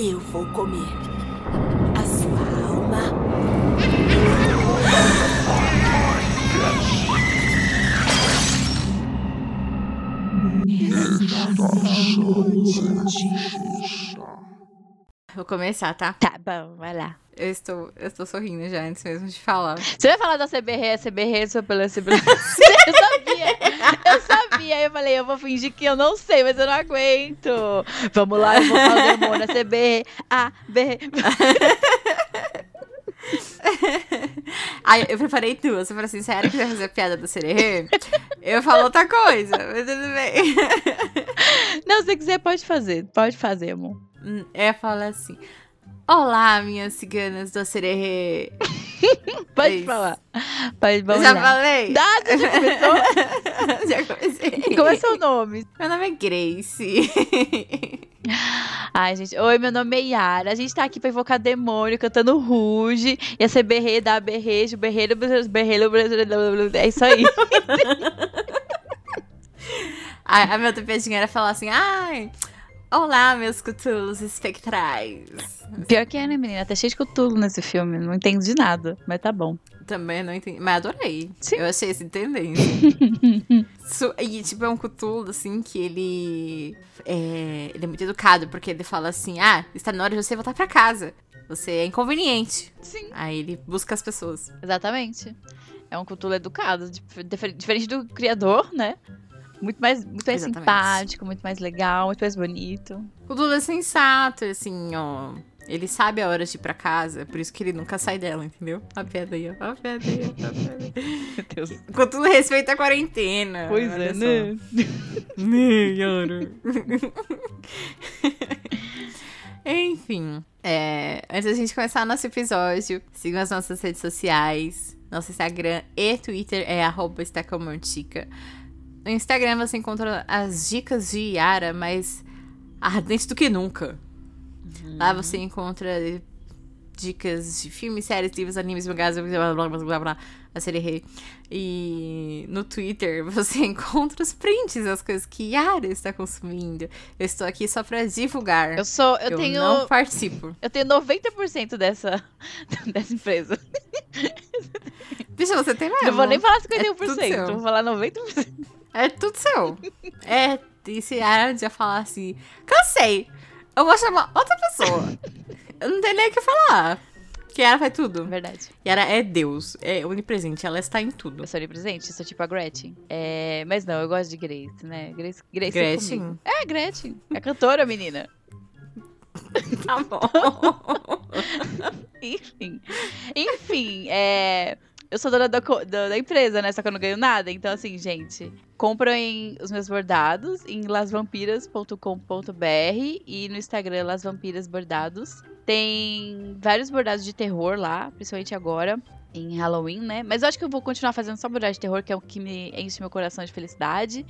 Eu vou comer a sua alma. Vou começar, tá? Tá bom, vai lá. Eu estou, eu estou sorrindo já antes mesmo de falar. Você vai falar da CBR, CBR, só pela CBR. Eu sabia, eu sabia. Aí eu falei, eu vou fingir que eu não sei, mas eu não aguento. Vamos lá, eu vou falar o demônio, CBR, A, B. Aí eu preparei duas. Eu falei assim, sério que você vai fazer piada do sererê? Eu falo outra coisa, mas tudo bem. Não, se você quiser, pode fazer. Pode fazer, amor. Hum, Eu falo assim, olá, minhas ciganas do sererê. Pode isso. falar. Pode, vamos já lá. falei? Dá, já começou? já comecei. Como é seu nome? Meu nome é Grace. Ai, gente. Oi, meu nome é Yara. A gente tá aqui pra invocar demônio, cantando Ruge. Ia ser berre, dar berrejo, berreiro, berreiro, berreiro. É isso aí. a, a minha outra piadinha era falar assim, ai, olá, meus cutulos espectrais. Pior que é, né, menina? Tá cheio de cutulo nesse filme. Não entendo de nada, mas tá bom. Também não entendi, mas adorei. Sim. Eu achei esse tendência. Su- e, tipo, é um cutulo, assim, que ele é, ele é muito educado, porque ele fala assim, ah, está na hora de você voltar pra casa. Você é inconveniente. Sim. Aí ele busca as pessoas. Exatamente. É um cutulo educado, dif- difer- diferente do criador, né? Muito mais, muito mais Exatamente. simpático, muito mais legal, muito mais bonito. O Dudu é sensato, assim, ó. Ele sabe a hora de ir pra casa, por isso que ele nunca sai dela, entendeu? A piada aí, ó. A piada aí, ó. A piada aí. Meu Deus. Com todo respeito à quarentena. Pois é, só. né? Né? Enfim, é, antes da gente começar nosso episódio, sigam as nossas redes sociais. Nosso Instagram e Twitter é arroba estacomontica. No Instagram você encontra as dicas de Yara, mais ardente do que nunca. Lá você encontra dicas de filmes, séries, livros, animes, mangás, blá blá blá blá blá, a série rei. E no Twitter você encontra os prints das coisas que Yara está consumindo. Eu estou aqui só pra divulgar. Eu sou, eu, tenho, não participo. eu tenho 90% dessa, dessa empresa. Bicha, você tem mesmo. Não vou nem falar É tudo 51%, seu. vou falar 90%. É tudo seu. é, e se Yara já falar assim, cansei, eu vou chamar outra pessoa. eu não tenho nem o que falar. Que Yara faz tudo. Verdade. Yara é Deus, é onipresente, ela está em tudo. Eu sou onipresente, sou tipo a Gretchen. É, mas não, eu gosto de Grace, né? Grace, Grace é Gretchen? comigo. É, Gretchen. É cantora, menina. Tá bom. Enfim. Enfim, é. Eu sou dona da, da, da empresa, né? Só que eu não ganho nada. Então, assim, gente, comprem os meus bordados em lasvampiras.com.br e no Instagram Las Vampiras Bordados. Tem vários bordados de terror lá, principalmente agora, em Halloween, né? Mas eu acho que eu vou continuar fazendo só bordado de terror, que é o que me enche meu coração de felicidade.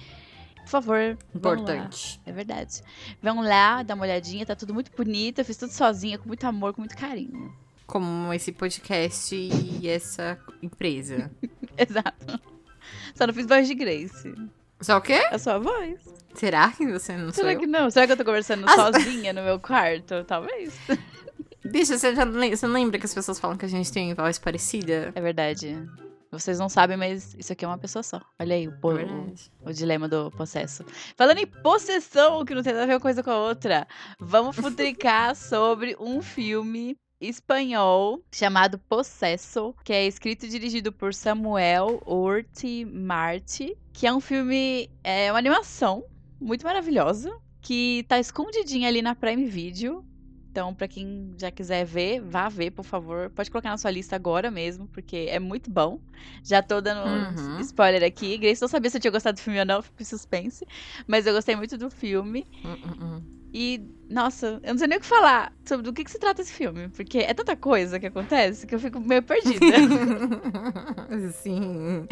Por favor. Importante. É verdade. Vão lá, dá uma olhadinha, tá tudo muito bonito. Eu fiz tudo sozinha, com muito amor, com muito carinho. Como esse podcast e essa empresa. Exato. Só não fiz voz de Grace. Só o quê? É só a voz. Será que você não sou Será eu? que não? Será que eu tô conversando As- sozinha no meu quarto? Talvez. Bicha, você, já você não lembra que as pessoas falam que a gente tem voz parecida? É verdade. Vocês não sabem, mas isso aqui é uma pessoa só. Olha aí o, É o, o dilema do possesso. Falando em possessão, que não tem nada a ver uma coisa com a outra, vamos futricar sobre um filme espanhol chamado Possesso, que é escrito e dirigido por Samuel Orti Marti, que é um filme, é uma animação muito maravilhosa, que tá escondidinha ali na Prime Video. Então, pra quem já quiser ver, vá ver, por favor. Pode colocar na sua lista agora mesmo, porque é muito bom. Já tô dando Uhum. um spoiler aqui. Grace não sabia se eu tinha gostado do filme ou não, fico em suspense. Mas eu gostei muito do filme. Hum, hum, hum. E, nossa, eu não sei nem o que falar sobre do que, que se trata esse filme. Porque é tanta coisa que acontece que eu fico meio perdida. Sim.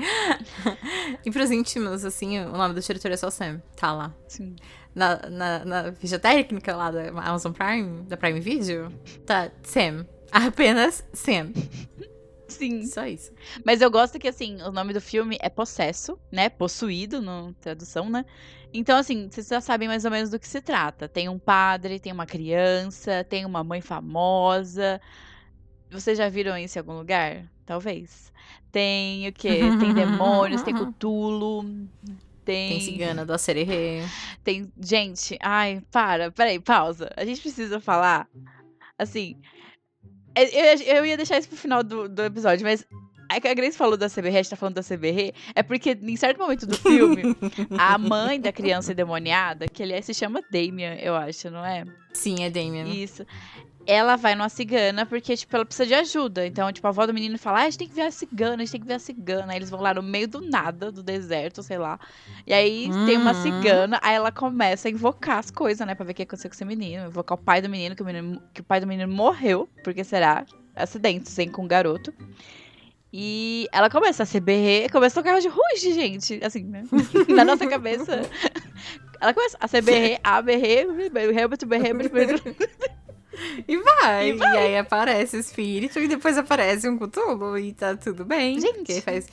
E pros íntimos, assim, o nome do diretor é só Sam. Tá lá. Sim. Na, na, na ficha técnica lá da Amazon Prime, da Prime Video, tá Sam. Apenas Sam. Sim. Só isso. Mas eu gosto que, assim, o nome do filme é Possesso, né? Possuído, na tradução, né? Então, assim, vocês já sabem mais ou menos do que se trata. Tem um padre, tem uma criança, tem uma mãe famosa. Vocês já viram isso em algum lugar? Talvez. Tem o quê? Tem demônios, tem Cthulhu, tem... Tem cigana do Acererê. Tem. Gente, ai, para, peraí, pausa. A gente precisa falar. Assim. É, Eu, eu ia deixar isso pro final do, do episódio, mas. É que a Grace falou da CBR, a gente tá falando da CBR, é porque em certo momento do filme, a mãe da criança endemoniada, que aliás se chama Damien, eu acho, não é? Sim, é Damien. Isso. Ela vai numa cigana porque, tipo, ela precisa de ajuda. Então, tipo, a avó do menino fala, ah, a gente tem que ver a cigana, a gente tem que ver a cigana. Aí eles vão lá no meio do nada, do deserto, sei lá. E aí tem uma Uhum. cigana, aí ela começa a invocar as coisas, né? Pra ver o que aconteceu com esse menino. Invocar o pai do menino, que o, menino, que o pai do menino morreu, porque será? Acidentes, hein, com o garoto. E ela começa a se berrer, começa a tocar de ruge, gente. Assim, né? Na nossa cabeça. Ela começa a se berrer, a berrer, berrer, berrer, berrer. E vai. E, aí aparece o espírito e depois aparece um Cthulhu e tá tudo bem. Gente. Porque faz.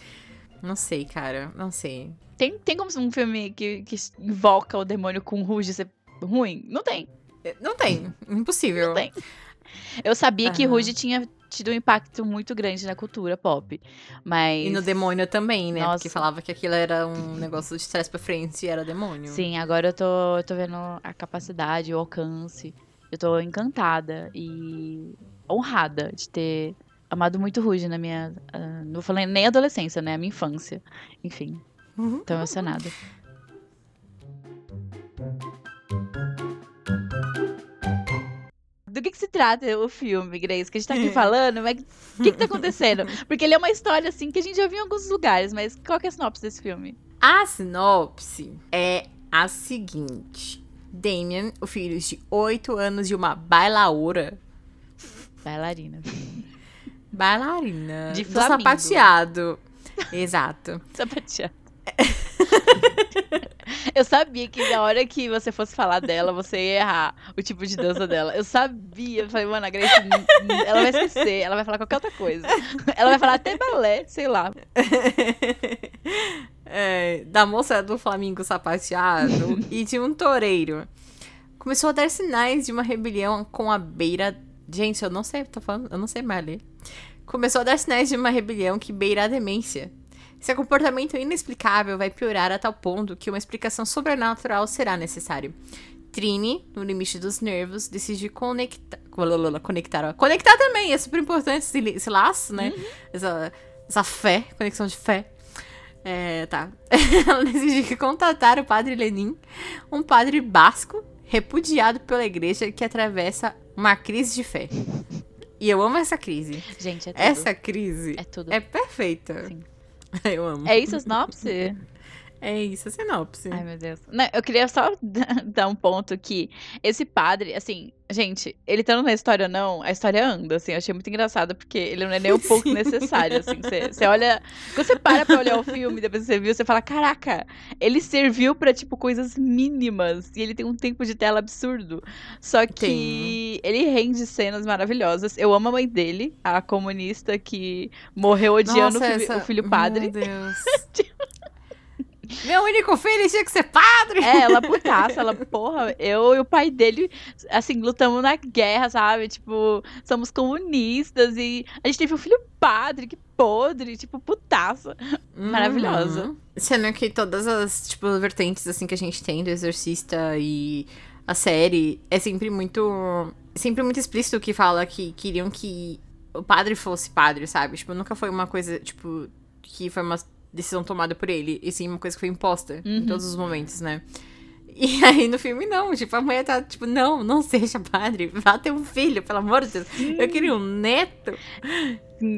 Não sei, cara. Não sei. Tem, tem como um filme que, que invoca o demônio com ruge ser ruim? Não tem. Não tem. Impossível. Não tem. Eu sabia que Aham. ruge tinha tido um impacto muito grande na cultura pop. Mas. E no demônio também, né? Nossa. Porque falava que aquilo era um negócio de trás pra frente e era demônio. Sim, agora eu tô, eu tô vendo a capacidade, o alcance. Eu tô encantada e honrada de ter amado muito Ruge na minha. ah, não vou falar nem adolescência, né? A minha infância. Enfim, Uhum. tô emocionada. Do que, que se trata o filme, Grace? Que a gente tá aqui falando, mas o que, que tá acontecendo? Porque ele é uma história, assim, que a gente já viu em alguns lugares, mas qual que é a sinopse desse filme? A sinopse é a seguinte: Damien, o filho de 8 anos de uma bailaora, Bailarina. bailarina, De do sapateado. Exato. Sapateado. Eu sabia que na hora que você fosse falar dela, você ia errar o tipo de dança dela. Eu sabia. Eu falei, mano, a Grace, ela vai esquecer, ela vai falar qualquer outra coisa. Ela vai falar até balé, sei lá. É, da moça do Flamengo sapateado e de um toureiro. Começou a dar sinais de uma rebelião com a beira. Gente, eu não sei, tô falando, eu não sei mais ler. Começou a dar sinais de uma rebelião que beira a demência. Seu comportamento inexplicável vai piorar a tal ponto que uma explicação sobrenatural será necessário. Trini, no limite dos nervos, decide conectar. Conectar, conectar também, é super importante esse, esse laço, né? Essa, essa fé, conexão de fé. É, tá. Ela decide contatar o padre Lenin, um padre basco repudiado pela igreja que atravessa uma crise de fé. E eu amo essa crise. Gente, é tudo. Essa crise É tudo. é perfeita. Sim. Eu amo. É isso sinopse? É isso, a sinopse. Ai, meu Deus. Não, eu queria só dar um ponto que esse padre, assim, gente, ele estando na história ou não, a história anda, assim, eu achei muito engraçado, porque ele não é nem um pouco Sim. necessário, assim, você, olha, quando você para pra olhar o filme, depois que você viu, você fala, caraca, ele serviu pra, tipo, coisas mínimas, e ele tem um tempo de tela absurdo, só que Tem. ele rende cenas maravilhosas, eu amo a mãe dele, a comunista que morreu odiando Nossa, o, fi- essa- o filho padre, Meu Deus. Meu único filho tinha que ser padre. É, ela putaça, ela, porra, eu e o pai dele, assim, lutamos na guerra, sabe? Tipo, somos comunistas e a gente teve um filho padre, que podre, tipo, putaça. Maravilhosa. Uhum. Sendo que todas as, tipo, vertentes, assim, que a gente tem do Exorcista e a série, é sempre muito... Sempre muito explícito que fala que queriam que o padre fosse padre, sabe? Tipo, nunca foi uma coisa, tipo, que foi uma decisão tomada por ele, e sim uma coisa que foi imposta em Uhum. todos os momentos, né? E aí no filme não, tipo, a mãe tá tipo, não, não seja padre, vá ter um filho, pelo amor de Deus. Eu queria um neto.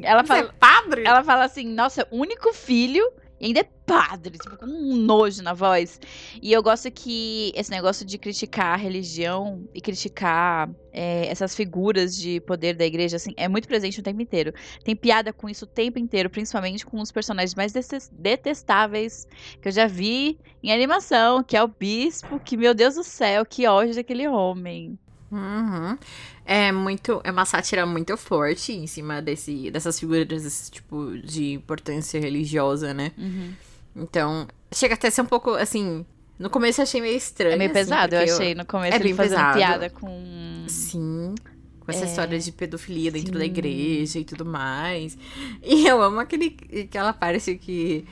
Ela Você fala, é padre? ela fala assim, nossa, único filho e ainda é padre, tipo, com um nojo na voz. E eu gosto que esse negócio de criticar a religião e criticar é, essas figuras de poder da igreja, assim, é muito presente o tempo inteiro. Tem piada com isso o tempo inteiro, principalmente com os personagens mais detes- detestáveis que eu já vi em animação, que é o bispo, que, meu Deus do céu, que ódio daquele homem. Uhum. É muito. É uma sátira muito forte em cima desse, dessas figuras desse tipo de importância religiosa, né? Uhum. Então, chega até a ser um pouco assim. No começo eu achei meio estranho. É meio assim, pesado, eu achei no começo É ele bem fazendo pesado. piada com. Sim. Com essa É. história de pedofilia dentro da Sim. igreja e tudo mais. E eu amo aquele, aquela parte que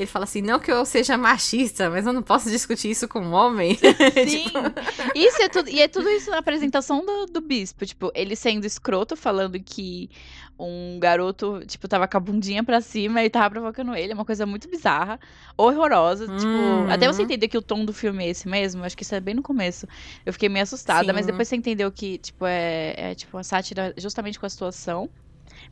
ele fala assim: não que eu seja machista, mas eu não posso discutir isso com um homem. Sim. Tipo, Isso é tudo, e é tudo isso na apresentação do, do bispo. Tipo, ele sendo escroto, falando que um garoto, tipo, tava com a bundinha pra cima e tava provocando ele. É uma coisa muito bizarra, horrorosa. Uhum. Tipo, até você entender que o tom do filme é esse mesmo. Acho que isso é bem no começo. Eu fiquei meio assustada, mas Sim. depois você entendeu que, tipo, é, é tipo uma sátira justamente com a situação.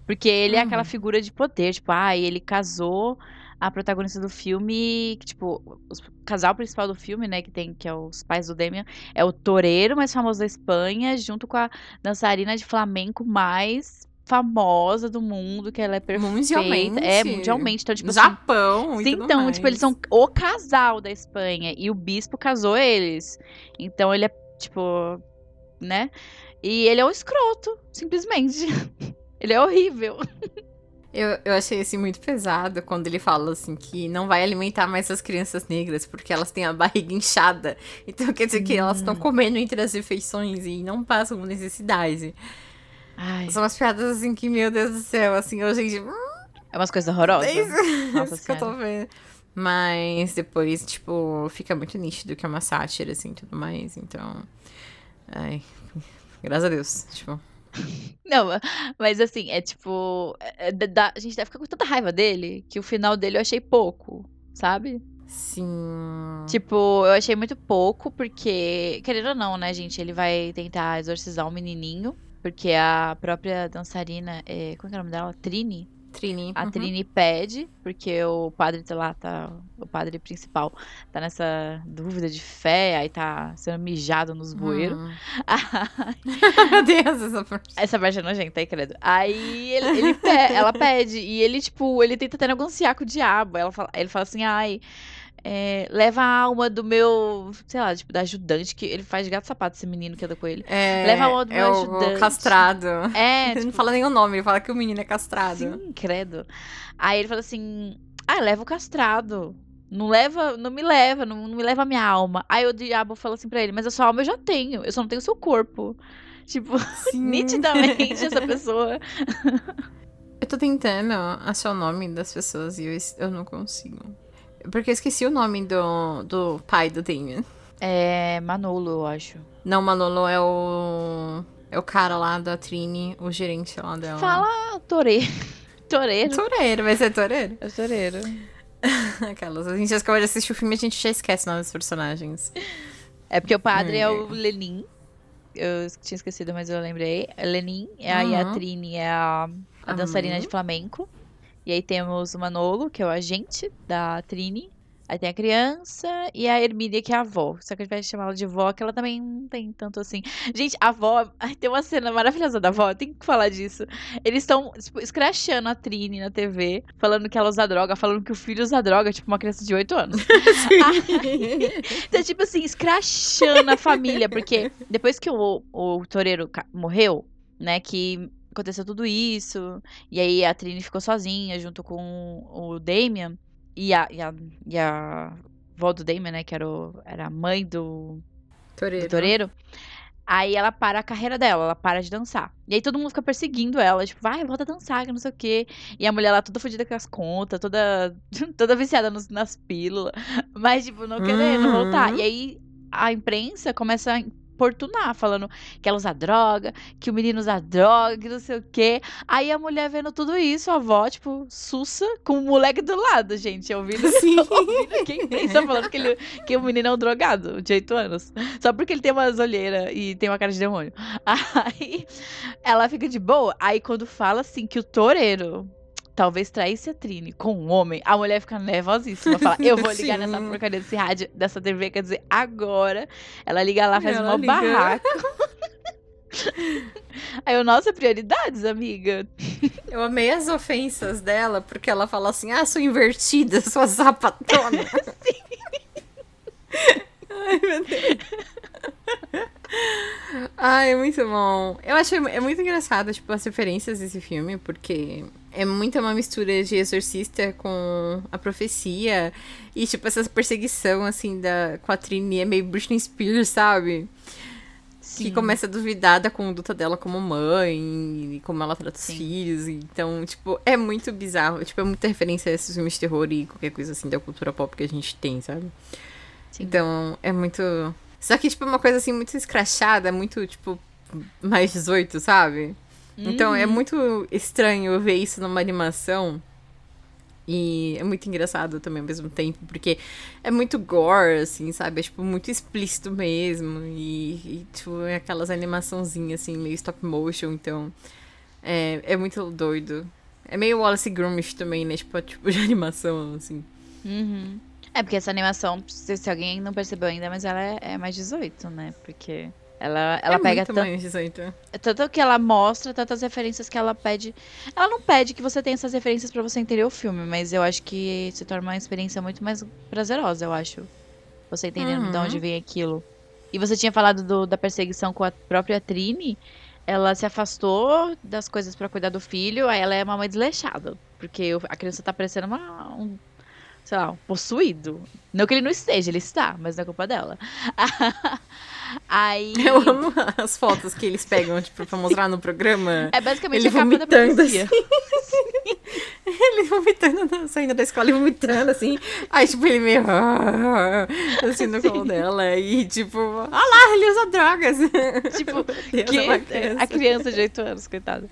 Porque ele é aquela Uhum. figura de poder, tipo, ah, ele casou a protagonista do filme, que, tipo, o casal principal do filme, né, que tem, que é os pais do Damian, é o toureiro mais famoso da Espanha, junto com a dançarina de flamenco mais famosa do mundo, que ela é perfeita. Mundialmente. É, mundialmente. Então, tipo no assim, Japão. Sim, então, tipo, eles mais. são o casal da Espanha e o bispo casou eles. Então ele é, tipo, né? E ele é um escroto, simplesmente. ele é horrível. Eu, eu achei assim muito pesado quando ele fala assim que não vai alimentar mais as crianças negras porque elas têm a barriga inchada. Então quer dizer que elas Hum. estão comendo entre as refeições e não passam necessidade. Ai, São umas piadas assim que, meu Deus do céu, assim, eu, gente. é umas coisas horrorosas. É isso, Nossa isso que eu tô vendo. Mas depois, tipo, fica muito nítido que é uma sátira, assim, tudo mais. Então. Ai. Graças a Deus. Tipo. Não, mas assim, é tipo. é- é a gente deve ficar com tanta raiva dele que o final dele eu achei pouco, sabe? Sim. Tipo, eu achei muito pouco, porque, querendo ou não, né, gente, ele vai tentar exorcizar um menininho, porque a própria dançarina, é, como é que é o nome dela? Trini? Trini. A uhum. Trini pede, porque o padre tá lá, tá, o padre principal tá nessa dúvida de fé, aí tá sendo mijado nos bueiros. Hum. Meu Deus, essa parte. Essa parte é nojenta, aí, credo. Aí ele, ele pe- ela pede, e ele, tipo, ele tenta até negociar com o diabo. Ela fala, ele fala assim, ai, é, leva a alma do meu, sei lá, tipo, da ajudante, que ele faz gato sapato, esse menino que anda com ele. É, Leva a mão do é meu ajudante. o castrado. É, Ele tipo, não fala nem o nome, ele fala que o menino é castrado. sim, credo. Aí ele fala assim, ah, leva o castrado. Não leva, não me leva, não, não me leva a minha alma. Aí o diabo fala assim pra ele, mas a sua alma eu já tenho, eu só não tenho o seu corpo. Tipo, nitidamente essa pessoa Eu tô tentando achar o nome das pessoas e eu, eu não consigo. Porque eu esqueci o nome do, do pai do Damien. é Manolo, eu acho. Não, Manolo é o. É o cara lá da Trini, o gerente lá dela. Fala toureiro. Toureiro. Toureiro, vai ser toureiro. É toureiro. Aquelas. A gente acabou de assistir o filme e a gente já esquece o nome dos personagens. É porque o padre é, É. o Lenin. Eu tinha esquecido, mas eu lembrei. É Lenin. Aí a Uhum. Trini é a, a dançarina de flamenco. E aí temos o Manolo, que é o agente da Trini. Aí tem a criança e a Hermínia, que é a avó. Só que a gente vai chamar ela de vó, que ela também não tem tanto assim. Gente, a avó. Tem uma cena maravilhosa da avó, tem que falar disso. Eles estão, tipo, escrachando a Trini na TV, falando que ela usa droga, falando que o filho usa droga, tipo, uma criança de 8 anos. Então, tipo assim, escrachando a família, porque depois que o, o toureiro morreu, né, que aconteceu tudo isso, e aí a Trini ficou sozinha junto com o Damian, e a, e a, e a avó do Damian, né, que era, o- era a mãe do, Toureiro. do toureiro. Aí ela para a carreira dela, ela para de dançar. E aí todo mundo fica perseguindo ela, tipo, vai, volta a dançar, que não sei o quê. E a mulher lá toda fodida com as contas, toda, toda viciada nos- nas pílulas. Mas, tipo, não querendo Uhum. voltar. E aí a imprensa começa a importunar, falando que ela usa droga, que o menino usa droga, que não sei o quê. Aí a mulher vendo tudo isso, a avó, tipo, sussa com o moleque do lado, gente, ouvindo Sim. ouvindo quem pensa falando que, ele, que o menino é um drogado de 8 anos. Só porque ele tem umas olheiras e tem uma cara de demônio. Aí ela fica de boa. Aí quando fala assim que o toureiro talvez traísse a Trini com um homem, a mulher fica nervosíssima. Fala, eu vou ligar Sim. nessa porcaria desse rádio, dessa TV, quer dizer, agora. Ela liga lá, faz Ela uma liga. barraco. Aí eu, nossa, prioridades, amiga. Eu amei as ofensas dela, porque ela fala assim: ah, sou invertida, sua sapatona. Ai, meu Deus. Ai, muito bom. Eu acho é muito engraçado, tipo, as referências desse filme, porque é muito uma mistura de Exorcista com a profecia. E, tipo, essa perseguição, assim, da, com a Trini é meio Britney Spears, sabe? Sim. Que começa a duvidar da conduta dela como mãe, e como ela trata Sim. os filhos. Então, tipo, é muito bizarro. Tipo, é muita referência a esses filmes de terror e qualquer coisa assim da cultura pop que a gente tem, sabe? Sim. Então, é muito. Só que, tipo, é uma coisa assim muito escrachada, muito, tipo, mais 18, sabe? Então é Uhum. muito estranho ver isso numa animação. E é muito engraçado também ao mesmo tempo, porque é muito gore, assim, sabe? É, tipo, muito explícito mesmo. E, e, tipo, é aquelas animaçãozinhas, assim, meio stop motion, então... É, é muito doido. É meio Wallace Gromit também, né? Tipo, tipo de animação, assim. Uhum. É porque essa animação, se, se alguém não percebeu ainda, mas ela é, é mais 18, né? Porque ela, ela é pega muito mais 18. tanto que ela mostra, tantas referências que ela pede. Ela não pede que você tenha essas referências pra você entender o filme, mas eu acho que se torna uma experiência muito mais prazerosa, eu acho. Você entendendo de Uhum. onde vem aquilo. E você tinha falado do- da perseguição com a própria Trini. Ela se afastou das coisas pra cuidar do filho, aí ela é uma mãe desleixada. Porque a criança tá parecendo uma, um, sei lá, um possuído. Não que ele não esteja, ele está, mas não é culpa dela. aí. Eu amo as fotos que eles pegam, tipo, pra mostrar no programa. É basicamente Ele a capa da vomitando, profecia. Ele vomitando, saindo da escola e vomitando, assim. Aí, tipo, ele meio. Assim, no colo dela. E, tipo, ah lá, ele usa drogas. Tipo, Deus, que é criança. a criança de 8 anos, coitada.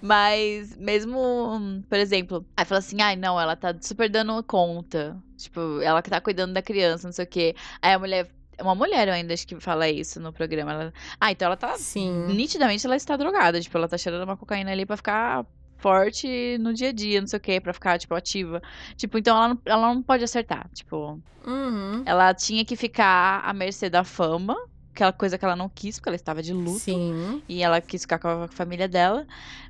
Mas, mesmo, por exemplo, aí fala assim, ai, não, ela tá super dando conta. Tipo, ela que tá cuidando da criança, não sei o quê. Aí a mulher. Uma mulher, eu ainda acho que fala isso no programa. Ela, ah, então ela tá. Sim. Nitidamente ela está drogada. Tipo, ela tá cheirando uma cocaína ali pra ficar forte no dia a dia, não sei o quê, pra ficar, tipo, ativa. Tipo, então ela não, ela não pode acertar. Tipo, Uhum. ela tinha que ficar à mercê da fama, aquela coisa que ela não quis, porque ela estava de luto. Sim. E ela quis ficar com a família dela.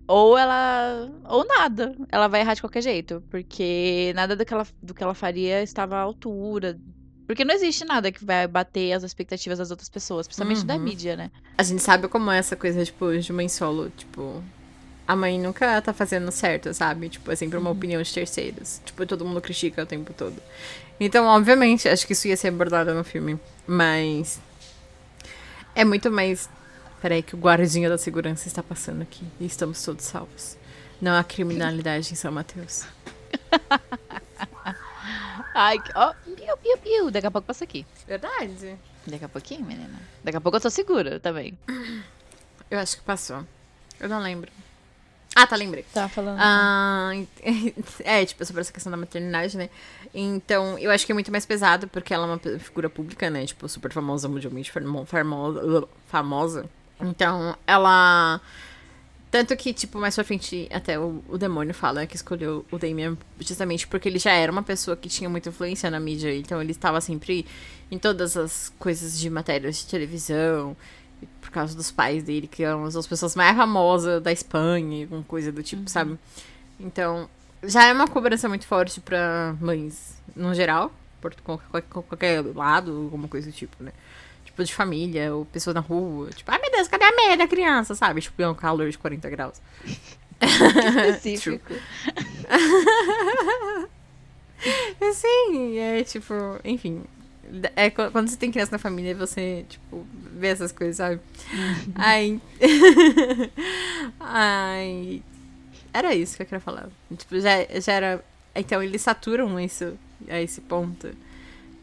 Ou ela. Ou nada. Ela vai errar de qualquer jeito. Porque nada do que ela, do que ela faria estava à altura. Porque não existe nada que vai bater as expectativas das outras pessoas, principalmente da Uhum. mídia, né? A gente sabe como é essa coisa, tipo, de mãe solo. Tipo, a mãe nunca tá fazendo certo, sabe? Tipo, é sempre uma opinião de terceiros. Tipo, todo mundo critica o tempo todo. Então, obviamente, acho que isso ia ser abordado no filme. Mas. É muito mais. Peraí, que o guardinha da segurança está passando aqui. E estamos todos salvos. Não há criminalidade em São Mateus. Ai, que- ó, piu, piu, piu. Daqui a pouco passa aqui. Verdade. Daqui a pouquinho, menina. Daqui a pouco eu tô segura também. Eu acho que passou. Eu não lembro. Ah, tá, lembrei. Tá falando. Ah, é, tipo, sobre essa questão da maternidade, né? Então, eu acho que é muito mais pesado, porque ela é uma figura pública, né? Tipo, super famosa, mundialmente famo- famosa. famosa. Então, ela. Tanto que, tipo, mais pra frente, até o, o demônio fala que escolheu o Damien justamente porque ele já era uma pessoa que tinha muita influência na mídia. Então, ele estava sempre em todas as coisas de matérias de televisão. Por causa dos pais dele, que eram as pessoas mais famosas da Espanha, alguma coisa do tipo, sabe? Então, já é uma cobrança muito forte pra mães, no geral, por qualquer, qualquer lado, alguma coisa do tipo, né? Tipo, de família, ou pessoa na rua. Tipo, ai meu Deus, cadê a meia da criança, sabe? Tipo, é um calor de 40 graus. específico. Sim, é tipo, enfim. É qu- quando você tem criança na família, você, tipo, vê essas coisas, sabe? Ai. Ai. Era isso que eu queria falar. Tipo, já, já era. Então, eles saturam isso a esse ponto.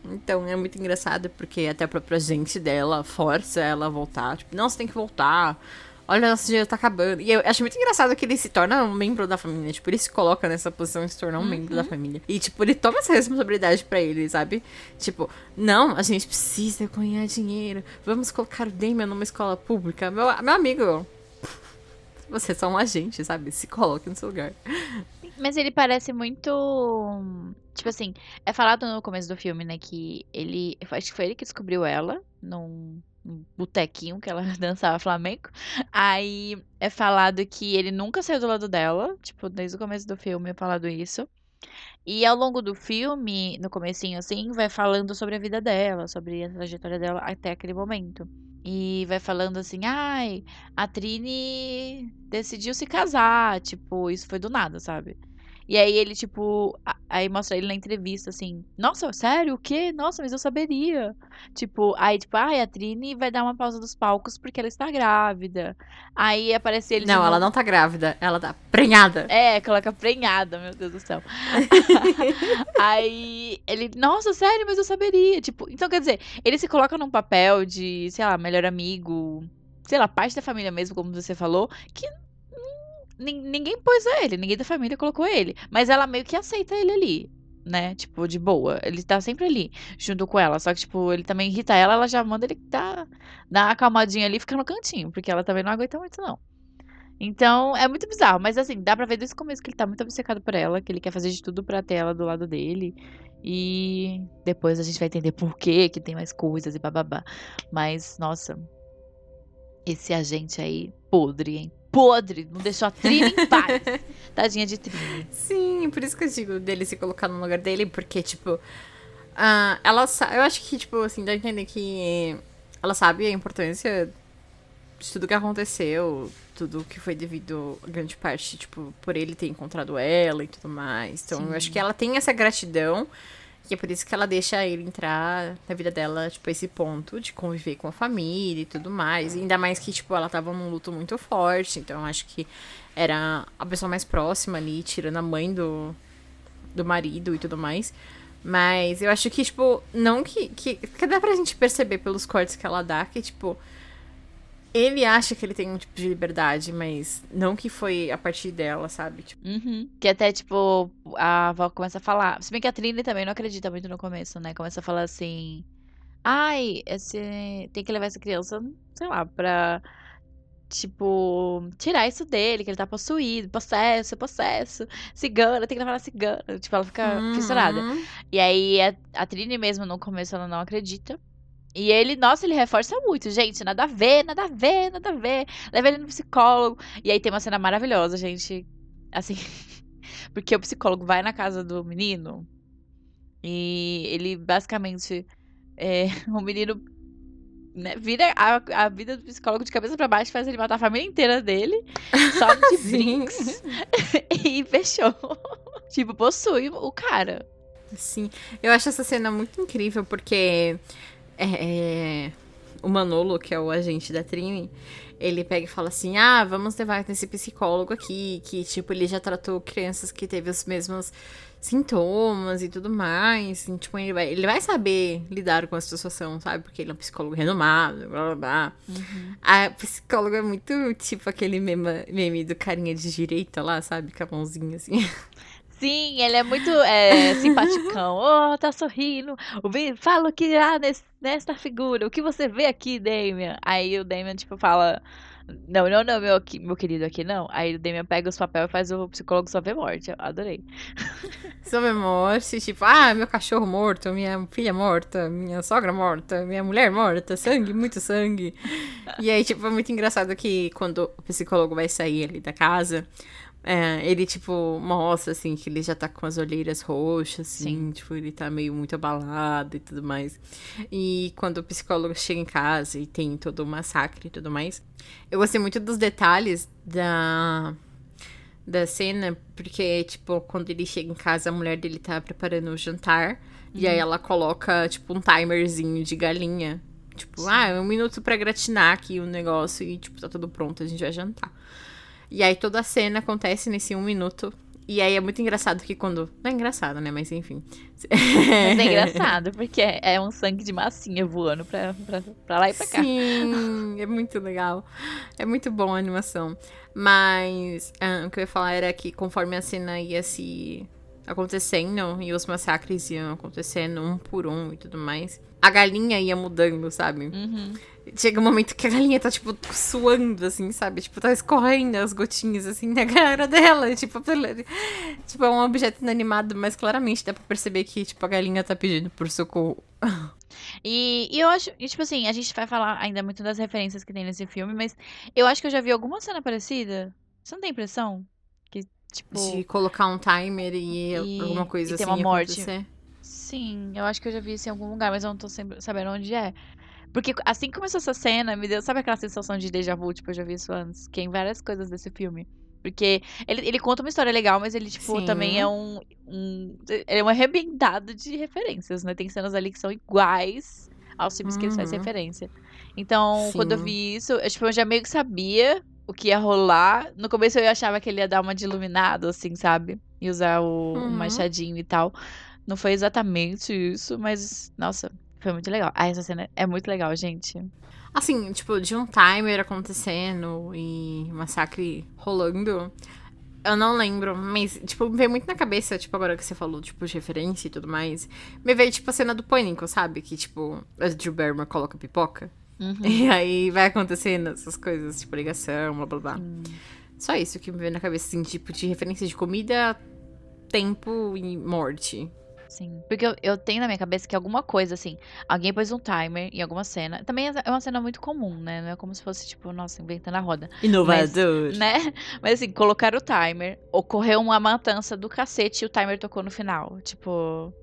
Então, é muito engraçado, porque até a própria gente dela força ela a voltar. Tipo, não, você tem que voltar. Olha, nosso dinheiro tá acabando. E eu acho muito engraçado que ele se torna um membro da família. Tipo, ele se coloca nessa posição de se tornar um membro da família. E, tipo, ele toma essa responsabilidade pra ele, sabe? Tipo, não, a gente precisa ganhar dinheiro. Vamos colocar o Damian numa escola pública. Meu, meu amigo, você é só um agente, sabe? Se coloque no seu lugar. Mas ele parece muito. Tipo assim, é falado no começo do filme, né? Que ele. Acho que foi ele que descobriu ela num, num botequinho que ela dançava flamenco. Aí é falado que ele nunca saiu do lado dela. Tipo, desde o começo do filme é falado isso. E ao longo do filme, no comecinho assim, vai falando sobre a vida dela, sobre a trajetória dela até aquele momento. E vai falando assim, ai, a Trini decidiu se casar. Tipo, isso foi do nada, sabe? E aí ele, tipo, aí mostra ele na entrevista, assim, nossa, sério? O quê? Nossa, mas eu saberia. Tipo, aí, tipo, ai, a Trini vai dar uma pausa dos palcos porque ela está grávida. Aí aparece ele Não, novo. ela não tá grávida, ela tá prenhada. É, coloca prenhada, meu Deus do céu. Aí ele, nossa, sério, mas eu saberia. Tipo, então quer dizer, ele se coloca num papel de, sei lá, melhor amigo, sei lá, parte da família mesmo, como você falou, que ninguém pôs a ele, ninguém da família colocou ele. Mas ela meio que aceita ele ali. Né? Tipo, de boa. Ele tá sempre ali, junto com ela. Só que, tipo, ele também irrita ela, ela já manda ele dar, dar uma acalmadinha ali e ficar no cantinho. Porque ela também não aguenta muito, não. Então, é muito bizarro. Mas, assim, dá pra ver desde o começo que ele tá muito obcecado por ela, que ele quer fazer de tudo pra ter ela do lado dele. E depois a gente vai entender por quê, que tem mais coisas e bababá. Mas, nossa, esse agente aí, podre, hein? Podre! Não deixou a Trini em paz. Tadinha de Trini. Sim, por isso que eu digo dele se colocar no lugar dele, porque, tipo, ah, ela sa- Eu acho que, tipo, assim, dá a entender que ela sabe a importância de tudo que aconteceu, tudo que foi devido, grande parte, tipo, por ele ter encontrado ela e tudo mais. Então, eu acho Sim. que ela tem essa gratidão. E é por isso que ela deixa ele entrar na vida dela, tipo, esse ponto de conviver com a família e tudo mais. E ainda mais que, tipo, ela tava num luto muito forte. Então, acho que era a pessoa mais próxima ali, tirando a mãe do, do marido e tudo mais. Mas eu acho que, tipo, não que, que. que dá pra gente perceber pelos cortes que ela dá que, tipo. Ele acha que ele tem um tipo de liberdade, mas não que foi a partir dela, sabe? Tipo, Uhum. Que até, tipo, a avó começa a falar. Se bem que a Trini também não acredita muito no começo, né? Começa a falar assim. Ai, esse... tem que levar essa criança, sei lá, pra. Tipo, tirar isso dele, que ele tá possuído, possesso, possesso, cigana, tem que levar na cigana. Tipo, ela fica fissurada. uhum. E aí a, a Trini mesmo no começo ela não acredita. E ele, nossa, ele reforça muito, gente, nada a ver, nada a ver, nada a ver. Leva ele no psicólogo. E aí tem uma cena maravilhosa, gente. Assim, porque o psicólogo vai na casa do menino e ele basicamente é, o menino né, vira a, a vida do psicólogo de cabeça pra baixo, faz ele matar a família inteira dele, só de Sim. drinks e fechou. tipo, possui o cara. Sim, eu acho essa cena muito incrível porque é, é, o Manolo, que é o agente da Trini, ele pega e fala assim: Ah, vamos levar nesse psicólogo aqui, que tipo, ele já tratou crianças que teve os mesmos sintomas e tudo mais. E, tipo, ele vai, ele vai saber lidar com a situação, sabe? Porque ele é um psicólogo renomado, blá blá blá. A psicóloga é muito tipo aquele meme, meme do carinha de direita lá, sabe? Com a mãozinha assim. Sim, ele é muito é, simpaticão. Oh, tá sorrindo. O Vi- Fala o que há nesse- nesta figura. O que você vê aqui, Damian? Aí o Damian, tipo, fala... Não, não, não, meu, meu querido, aqui não. Aí o Damian pega os papéis e faz o psicólogo só ver morte. Eu adorei. Sobre morte, tipo, ah, meu cachorro morto, minha filha morta, minha sogra morta, minha mulher morta, sangue, muito sangue. E aí, tipo, é muito engraçado que quando o psicólogo vai sair ali da casa, é, ele, tipo, mostra, assim, que ele já tá com as olheiras roxas, assim, Sim. tipo, ele tá meio muito abalado e tudo mais. E quando o psicólogo chega em casa e tem todo o massacre e tudo mais, eu gostei muito dos detalhes da da cena, porque, tipo, quando ele chega em casa, a mulher dele tá preparando o jantar. E aí ela coloca, tipo, um timerzinho de galinha. Tipo, ah, é um minuto pra gratinar aqui o negócio e, tipo, tá tudo pronto, a gente vai jantar. E aí toda a cena acontece nesse um minuto. E aí é muito engraçado que quando. Não é engraçado, né? Mas enfim. Mas é engraçado, porque é um sangue de massinha voando pra, pra, pra lá e pra cá. Sim, é muito legal. É muito bom a animação. Mas ah, o que eu ia falar era que conforme a cena ia se acontecendo e os massacres iam acontecendo um por um e tudo mais, a galinha ia mudando, sabe? Uhum. Chega um momento que a galinha tá, tipo, suando, assim, sabe? Tipo, tá escorrendo as gotinhas, assim, na cara dela. Tipo, pela- tipo, é um objeto inanimado, mas claramente dá pra perceber que, tipo, a galinha tá pedindo por socorro. E, e eu acho, e, tipo assim, a gente vai falar ainda muito das referências que tem nesse filme, mas eu acho que eu já vi alguma cena parecida. Você não tem impressão? Que, tipo. De colocar um timer e, E- alguma coisa e ter assim uma morte. acontecer. Sim, eu acho que eu já vi isso em algum lugar, mas eu não tô sempre sabendo onde é. Porque assim que começou essa cena, me deu, sabe aquela sensação de déjà vu? Tipo, eu já vi isso antes, que é em várias coisas desse filme. Porque ele, ele conta uma história legal, mas ele, tipo, Sim. também é um, um. Ele é um arrebentado de referências, né? Tem cenas ali que são iguais aos filmes que eles fazem Uhum. referência. Então, quando eu Sim. vi isso, eu, tipo, eu já meio que sabia o que ia rolar. No começo eu achava que ele ia dar uma de iluminado, assim, sabe? E usar o, o Uhum. machadinho e tal. Não foi exatamente isso, mas, nossa, foi muito legal. Ah, essa cena é muito legal, gente. Assim, tipo, de um timer acontecendo e massacre rolando. Eu não lembro, mas, tipo, me veio muito na cabeça, tipo, agora que você falou, tipo, de referência e tudo mais. Me veio, tipo, a cena do pânico, sabe? Que, tipo, a Drew Barrymore coloca pipoca. Uhum. E aí vai acontecendo essas coisas, tipo, ligação, blá blá blá. Só isso que me veio na cabeça, assim, tipo, de referência de comida, tempo e morte. Sim. Porque eu, eu tenho na minha cabeça que alguma coisa, assim, alguém pôs um timer em alguma cena. Também é uma cena muito comum, né? Não é como se fosse, tipo, nossa, inventando a roda. Inovador. Né? Mas assim, colocaram o timer, ocorreu uma matança do cacete e o timer tocou no final. Tipo,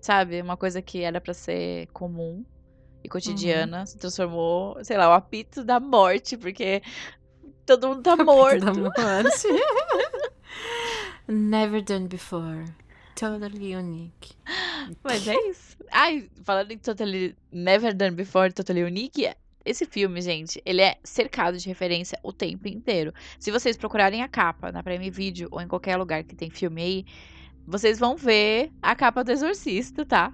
sabe? Uma coisa que era pra ser comum e cotidiana se transformou, sei lá, o apito da morte, porque todo mundo tá morto. Never done before. Totally unique. Mas é isso. Ai, falando em Totally Never Done Before, Totally Unique, esse filme, gente, ele é cercado de referência o tempo inteiro. Se vocês procurarem a capa na Prime Video ou em qualquer lugar que tem filme aí, vocês vão ver a capa do Exorcista, tá?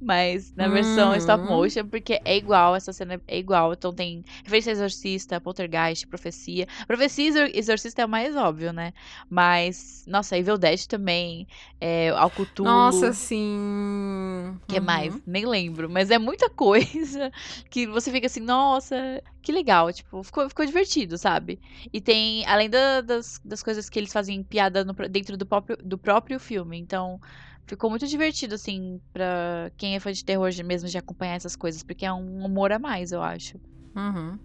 Mas na versão stop Uhum. motion, porque é igual, essa cena é igual. Então tem referência Exorcista, Poltergeist, Profecia. Profecia e Exor- Exorcista é o mais óbvio, né? Mas, nossa, Evil Dead também, é, Cthulhu. Nossa, sim. que é mais? Nem lembro. Mas é muita coisa que você fica assim, nossa, que legal. Tipo, ficou, ficou divertido, sabe? E tem, além da- das, das coisas que eles fazem piada no dentro do próprio, do próprio filme. Então, ficou muito divertido, assim, pra quem é fã de terror mesmo de acompanhar essas coisas. Porque é um humor a mais, eu acho. Uhum.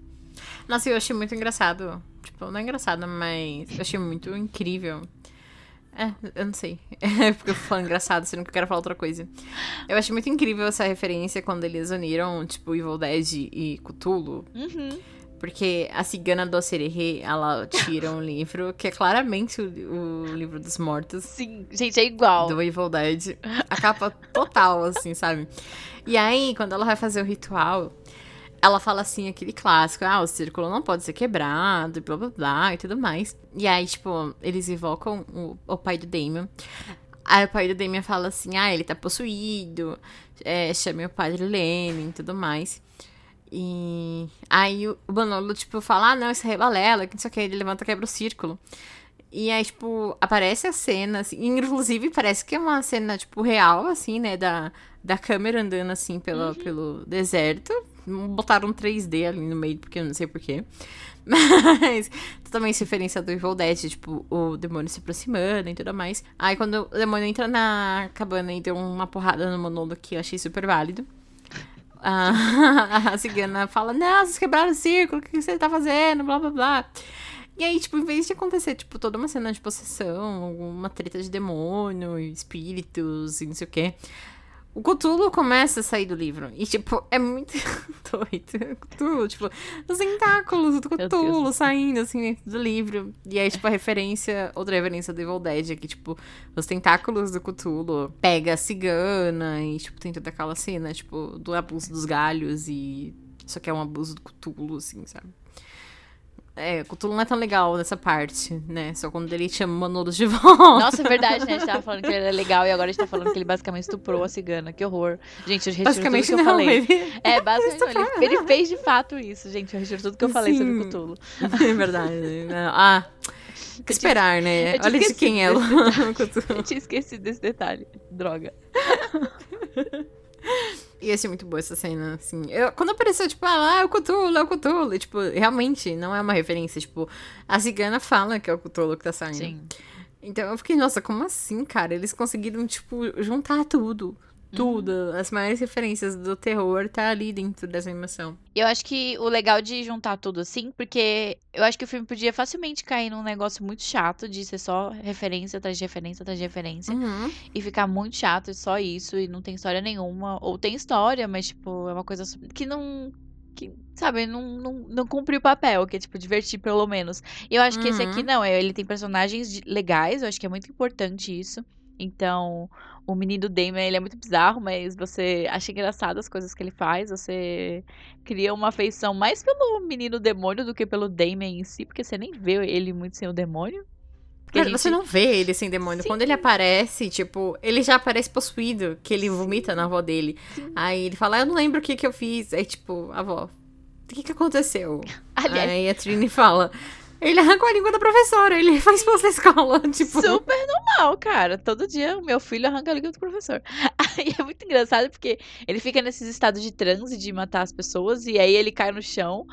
Nossa, eu achei muito engraçado. Tipo, não é engraçado, mas eu achei muito incrível. É, eu não sei. É porque eu falo engraçado, sendo que eu quero falar outra coisa. Eu achei muito incrível essa referência quando eles uniram, tipo, Evil Dead e Cthulhu. Uhum. Porque a cigana do Sererê, ela tira um livro que é claramente o, o livro dos mortos. Sim, gente, é igual. Do Evil Dead. A capa total, assim, sabe? E aí, quando ela vai fazer o ritual, ela fala assim, aquele clássico, ah, o círculo não pode ser quebrado, blá blá blá e tudo mais. E aí, tipo, eles invocam o, o pai do Damien. Aí o pai do Damien fala assim, ah, ele tá possuído, é, chame o padre Lenin e tudo mais. E aí o Manolo, tipo, fala, ah, não, isso é rebalela, que não sei o que, ele levanta e quebra o círculo. E aí, tipo, aparece a cena, assim, inclusive parece que é uma cena, tipo, real, assim, né, da, da câmera andando, assim, pelo, pelo deserto. Botaram um 3D ali no meio, porque eu não sei porquê. Mas, totalmente referência do Evil Dead, tipo, o demônio se aproximando e tudo mais. Aí, quando o demônio entra na cabana e deu uma porrada no Manolo, que eu achei super válido. A, a cigana fala, não, vocês quebraram o círculo, o que você tá fazendo? Blá, blá, blá. E aí, tipo, em vez de acontecer, tipo, toda uma cena de possessão, uma treta de demônio, espíritos e não sei o quê, o Cthulhu começa a sair do livro. E, tipo, é muito doido. Cthulhu, tipo, os tentáculos do. Cthulhu saindo, assim, dentro do livro. E aí, tipo, a referência, outra referência do Evil Dead é que, tipo, os tentáculos do Cthulhu pega a cigana e, tipo, tem toda aquela cena, tipo, do abuso dos galhos e... Só que é um abuso do Cthulhu, assim, sabe? É, o Cthulhu não é tão legal nessa parte, né? Só quando ele chama o Manolo de volta. Nossa, é verdade, né? A gente tava falando que ele era legal e agora a gente tá falando que ele basicamente estuprou a cigana. Que horror. Gente, eu retiro Basicamente tudo que eu não, falei. ele... É, basicamente não, ele, ele fez de fato isso, gente. Eu retiro tudo que eu falei sobre Sim. o Cthulhu. É verdade. Não. Ah, que esperar, né? eu Olha de quem é Cthulhu. Eu tinha esquecido desse detalhe. Droga. E achei muito boa essa cena, assim. Eu, quando apareceu, tipo, ah, é o Cthulhu, é o Cthulhu. E, tipo, realmente, não é uma referência. Tipo, a cigana fala que é o Cthulhu que tá saindo. Sim. Então eu fiquei, nossa, como assim, cara? Eles conseguiram, tipo, juntar tudo. Tudo, as maiores referências do terror tá ali dentro dessa animação. Eu acho que o legal de juntar tudo assim, porque eu acho que o filme podia facilmente cair num negócio muito chato de ser só referência atrás de referência atrás de referência. Uhum. E ficar muito chato, só isso, e não tem história nenhuma. Ou tem história, mas, tipo, é uma coisa que não. Que, sabe, não, não, não cumpre o papel, que é, tipo, divertir pelo menos. E eu acho que esse aqui Uhum. não, é, ele tem personagens legais, eu acho que é muito importante isso. Então, o menino Damon, ele é muito bizarro, mas você acha engraçado as coisas que ele faz, você cria uma afeição mais pelo menino demônio do que pelo Damon em si, porque você nem vê ele muito sem o demônio. A Cara, Você gente- não vê ele sem demônio. Sim. Quando ele aparece, tipo, ele já aparece possuído, que ele vomita na avó dele. Aí ele fala, "Ah, eu não lembro o que que eu fiz. Aí, tipo, avó, o que que aconteceu? Aliás, Aí a Trini fala, ele arrancou a língua da professora, ele faz expulso da escola. Tipo, Super normal, cara. Todo dia o meu filho arranca a língua do professor. Aí é muito engraçado porque ele fica nesses estados de transe de matar as pessoas e aí ele cai no chão.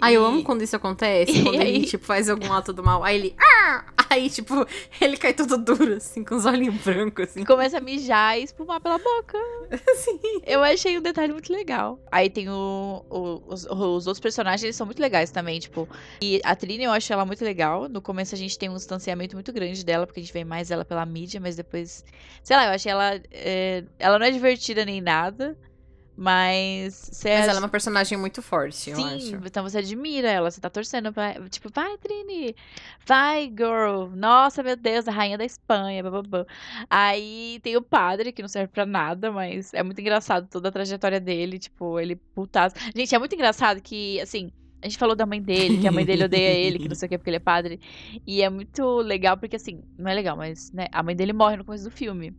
Aí eu amo quando isso acontece, quando ele, tipo, faz algum ato do mal. Aí ele. "Ah!" Aí, tipo, ele cai todo duro, assim, com os olhinhos brancos, assim. começa a mijar e espumar pela boca. assim. Eu achei um detalhe muito legal. Aí tem o, o- os, os outros personagens, eles são muito legais também, tipo. E a Trini, eu acho ela muito legal. No começo a gente tem um distanciamento muito grande dela, porque a gente vê mais ela pela mídia, mas depois. Sei lá, eu achei ela. é, ela não é divertida nem nada. Mas. Você Mas ela é uma personagem muito forte, eu Sim, acho. então você admira ela, você tá torcendo pra. Tipo, vai, Trini! Vai, girl! Nossa, meu Deus, a rainha da Espanha, bababã. Aí tem o padre, que não serve pra nada, mas é muito engraçado toda a trajetória dele, tipo, ele putaço. Gente, é muito engraçado que, assim. A gente falou da mãe dele, que a mãe dele odeia ele, que não sei o que, porque ele é padre. E é muito legal, porque assim, não é legal, mas, né, a mãe dele morre no começo do filme.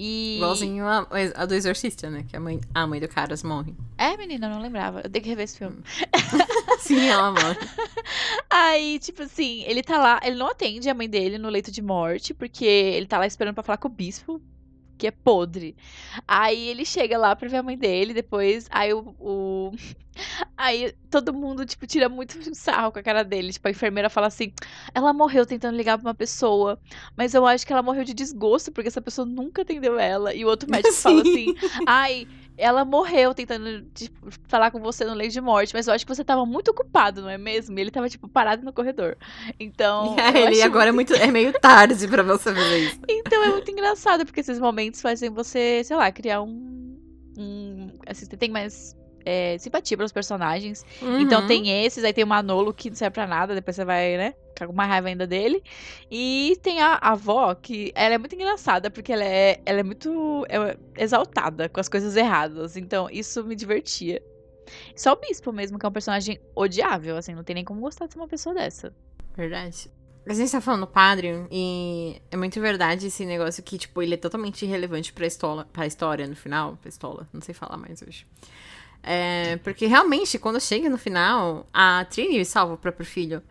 E. Igualzinho a, a do Exorcista, né? Que a mãe, a mãe do Caras morre. É, menina, eu não lembrava. Eu tenho que rever esse filme. Sim, ela morre. Aí, tipo assim, ele tá lá, ele não atende a mãe dele no leito de morte, porque ele tá lá esperando pra falar com o bispo, que é podre. Aí ele chega lá pra ver a mãe dele, depois, aí o. o- Aí todo mundo, tipo, tira muito sarro com a cara dele. Tipo, a enfermeira fala assim: ela morreu tentando ligar pra uma pessoa, mas eu acho que ela morreu de desgosto, porque essa pessoa nunca atendeu ela. E o outro médico fala Sim. assim: ai, ela morreu tentando tipo, falar com você no leito de morte, mas eu acho que você tava muito ocupado, não é mesmo? E ele tava, tipo, parado no corredor. Então. eu ele agora é, muito, é meio tarde pra você fazer isso. Então é muito engraçado, porque esses momentos fazem você, sei lá, criar um. um assim, você tem mais. É, simpatia pelos personagens. Então Uhum. tem esses, aí tem o Manolo que não serve pra nada, depois você vai, né? Ficar com mais raiva ainda dele. E tem a, a avó, que ela é muito engraçada, porque ela é, ela é muito é, exaltada com as coisas erradas. Então isso me divertia. Só o Bispo mesmo, que é um personagem odiável, assim, não tem nem como gostar de ser uma pessoa dessa. Verdade. A gente tá falando do padre, e é muito verdade esse negócio que, tipo, ele é totalmente irrelevante pra, estola, pra história no final. Pra estola, não sei falar mais hoje. É, porque realmente, quando chega no final, a Trini salva o próprio filho.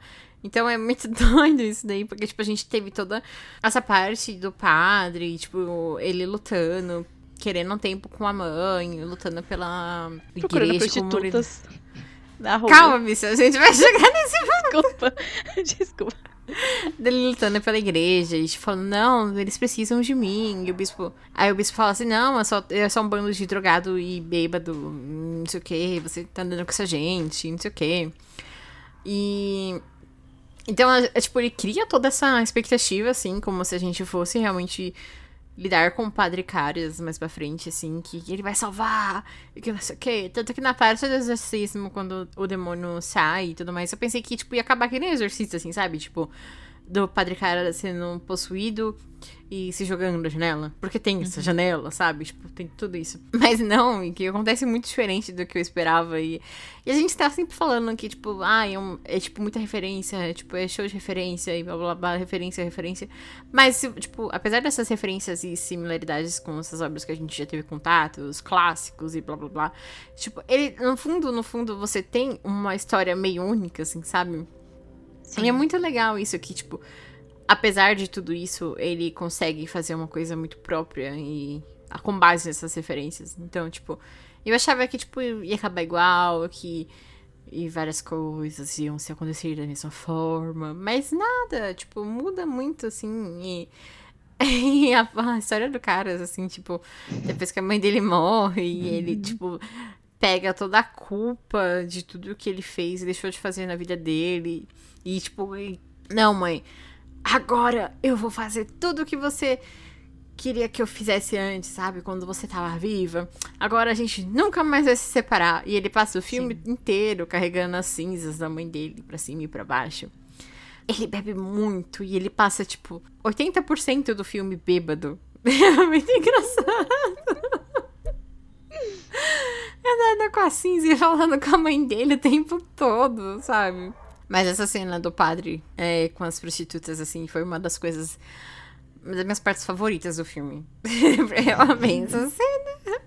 Então é muito doido isso daí, porque, tipo, a gente teve toda essa parte do padre, tipo, ele lutando, querendo um tempo com a mãe, lutando pela Procurando igreja. prostitutas na rua. Calma, bicho, a gente vai chegar Desculpa. Desculpa. dele lutando pela igreja e tipo, falando, não, eles precisam de mim. E o bispo. Aí o bispo fala assim, não, é só, é só um bando de drogado e bêbado, não sei o que, você tá andando com essa gente, não sei o que. E. Então, é, é, tipo, ele cria toda essa expectativa, assim, como se a gente fosse realmente lidar com o Padre Caras mais pra frente, assim, que ele vai salvar, e que não sei o quê. Tanto que na parte do exorcismo, quando o demônio sai e tudo mais, eu pensei que, tipo, ia acabar que nem exorcista, assim, sabe? Tipo, do Padre Cara sendo possuído e se jogando da janela. Porque tem essa janela, sabe? Tipo, tem tudo isso. Mas não, e que acontece muito diferente do que eu esperava. E, e a gente tá sempre falando que, tipo, ah, é, um- é, tipo muita referência, é, tipo, é show de referência e blá blá blá, referência, referência. Mas, tipo, apesar dessas referências e similaridades com essas obras que a gente já teve contato, os clássicos e blá blá blá, tipo, ele, no fundo, no fundo, você tem uma história meio única, assim, sabe? Sim. E é muito legal isso que, tipo, apesar de tudo isso, ele consegue fazer uma coisa muito própria e ah, com base nessas referências. Então, tipo, eu achava que, tipo, ia acabar igual, que e várias coisas iam se acontecer da mesma forma, mas nada, tipo, muda muito, assim, e E a, a história do cara, assim, tipo, depois que a mãe dele morre e ele, tipo, pega toda a culpa de tudo que ele fez e deixou de fazer na vida dele. E, tipo, não, mãe, agora eu vou fazer tudo o que você queria que eu fizesse antes, sabe? Quando você tava viva. Agora a gente nunca mais vai se separar. E ele passa o filme inteiro carregando as cinzas da mãe dele pra cima e pra baixo. Ele bebe muito e ele passa, tipo, 80% do filme bêbado. É muito engraçado. Andando com a cinza e falando com a mãe dele o tempo todo, sabe? Mas essa cena do padre é, com as prostitutas, assim, foi uma das coisas. Uma das minhas partes favoritas do filme. Eu amei essa cena.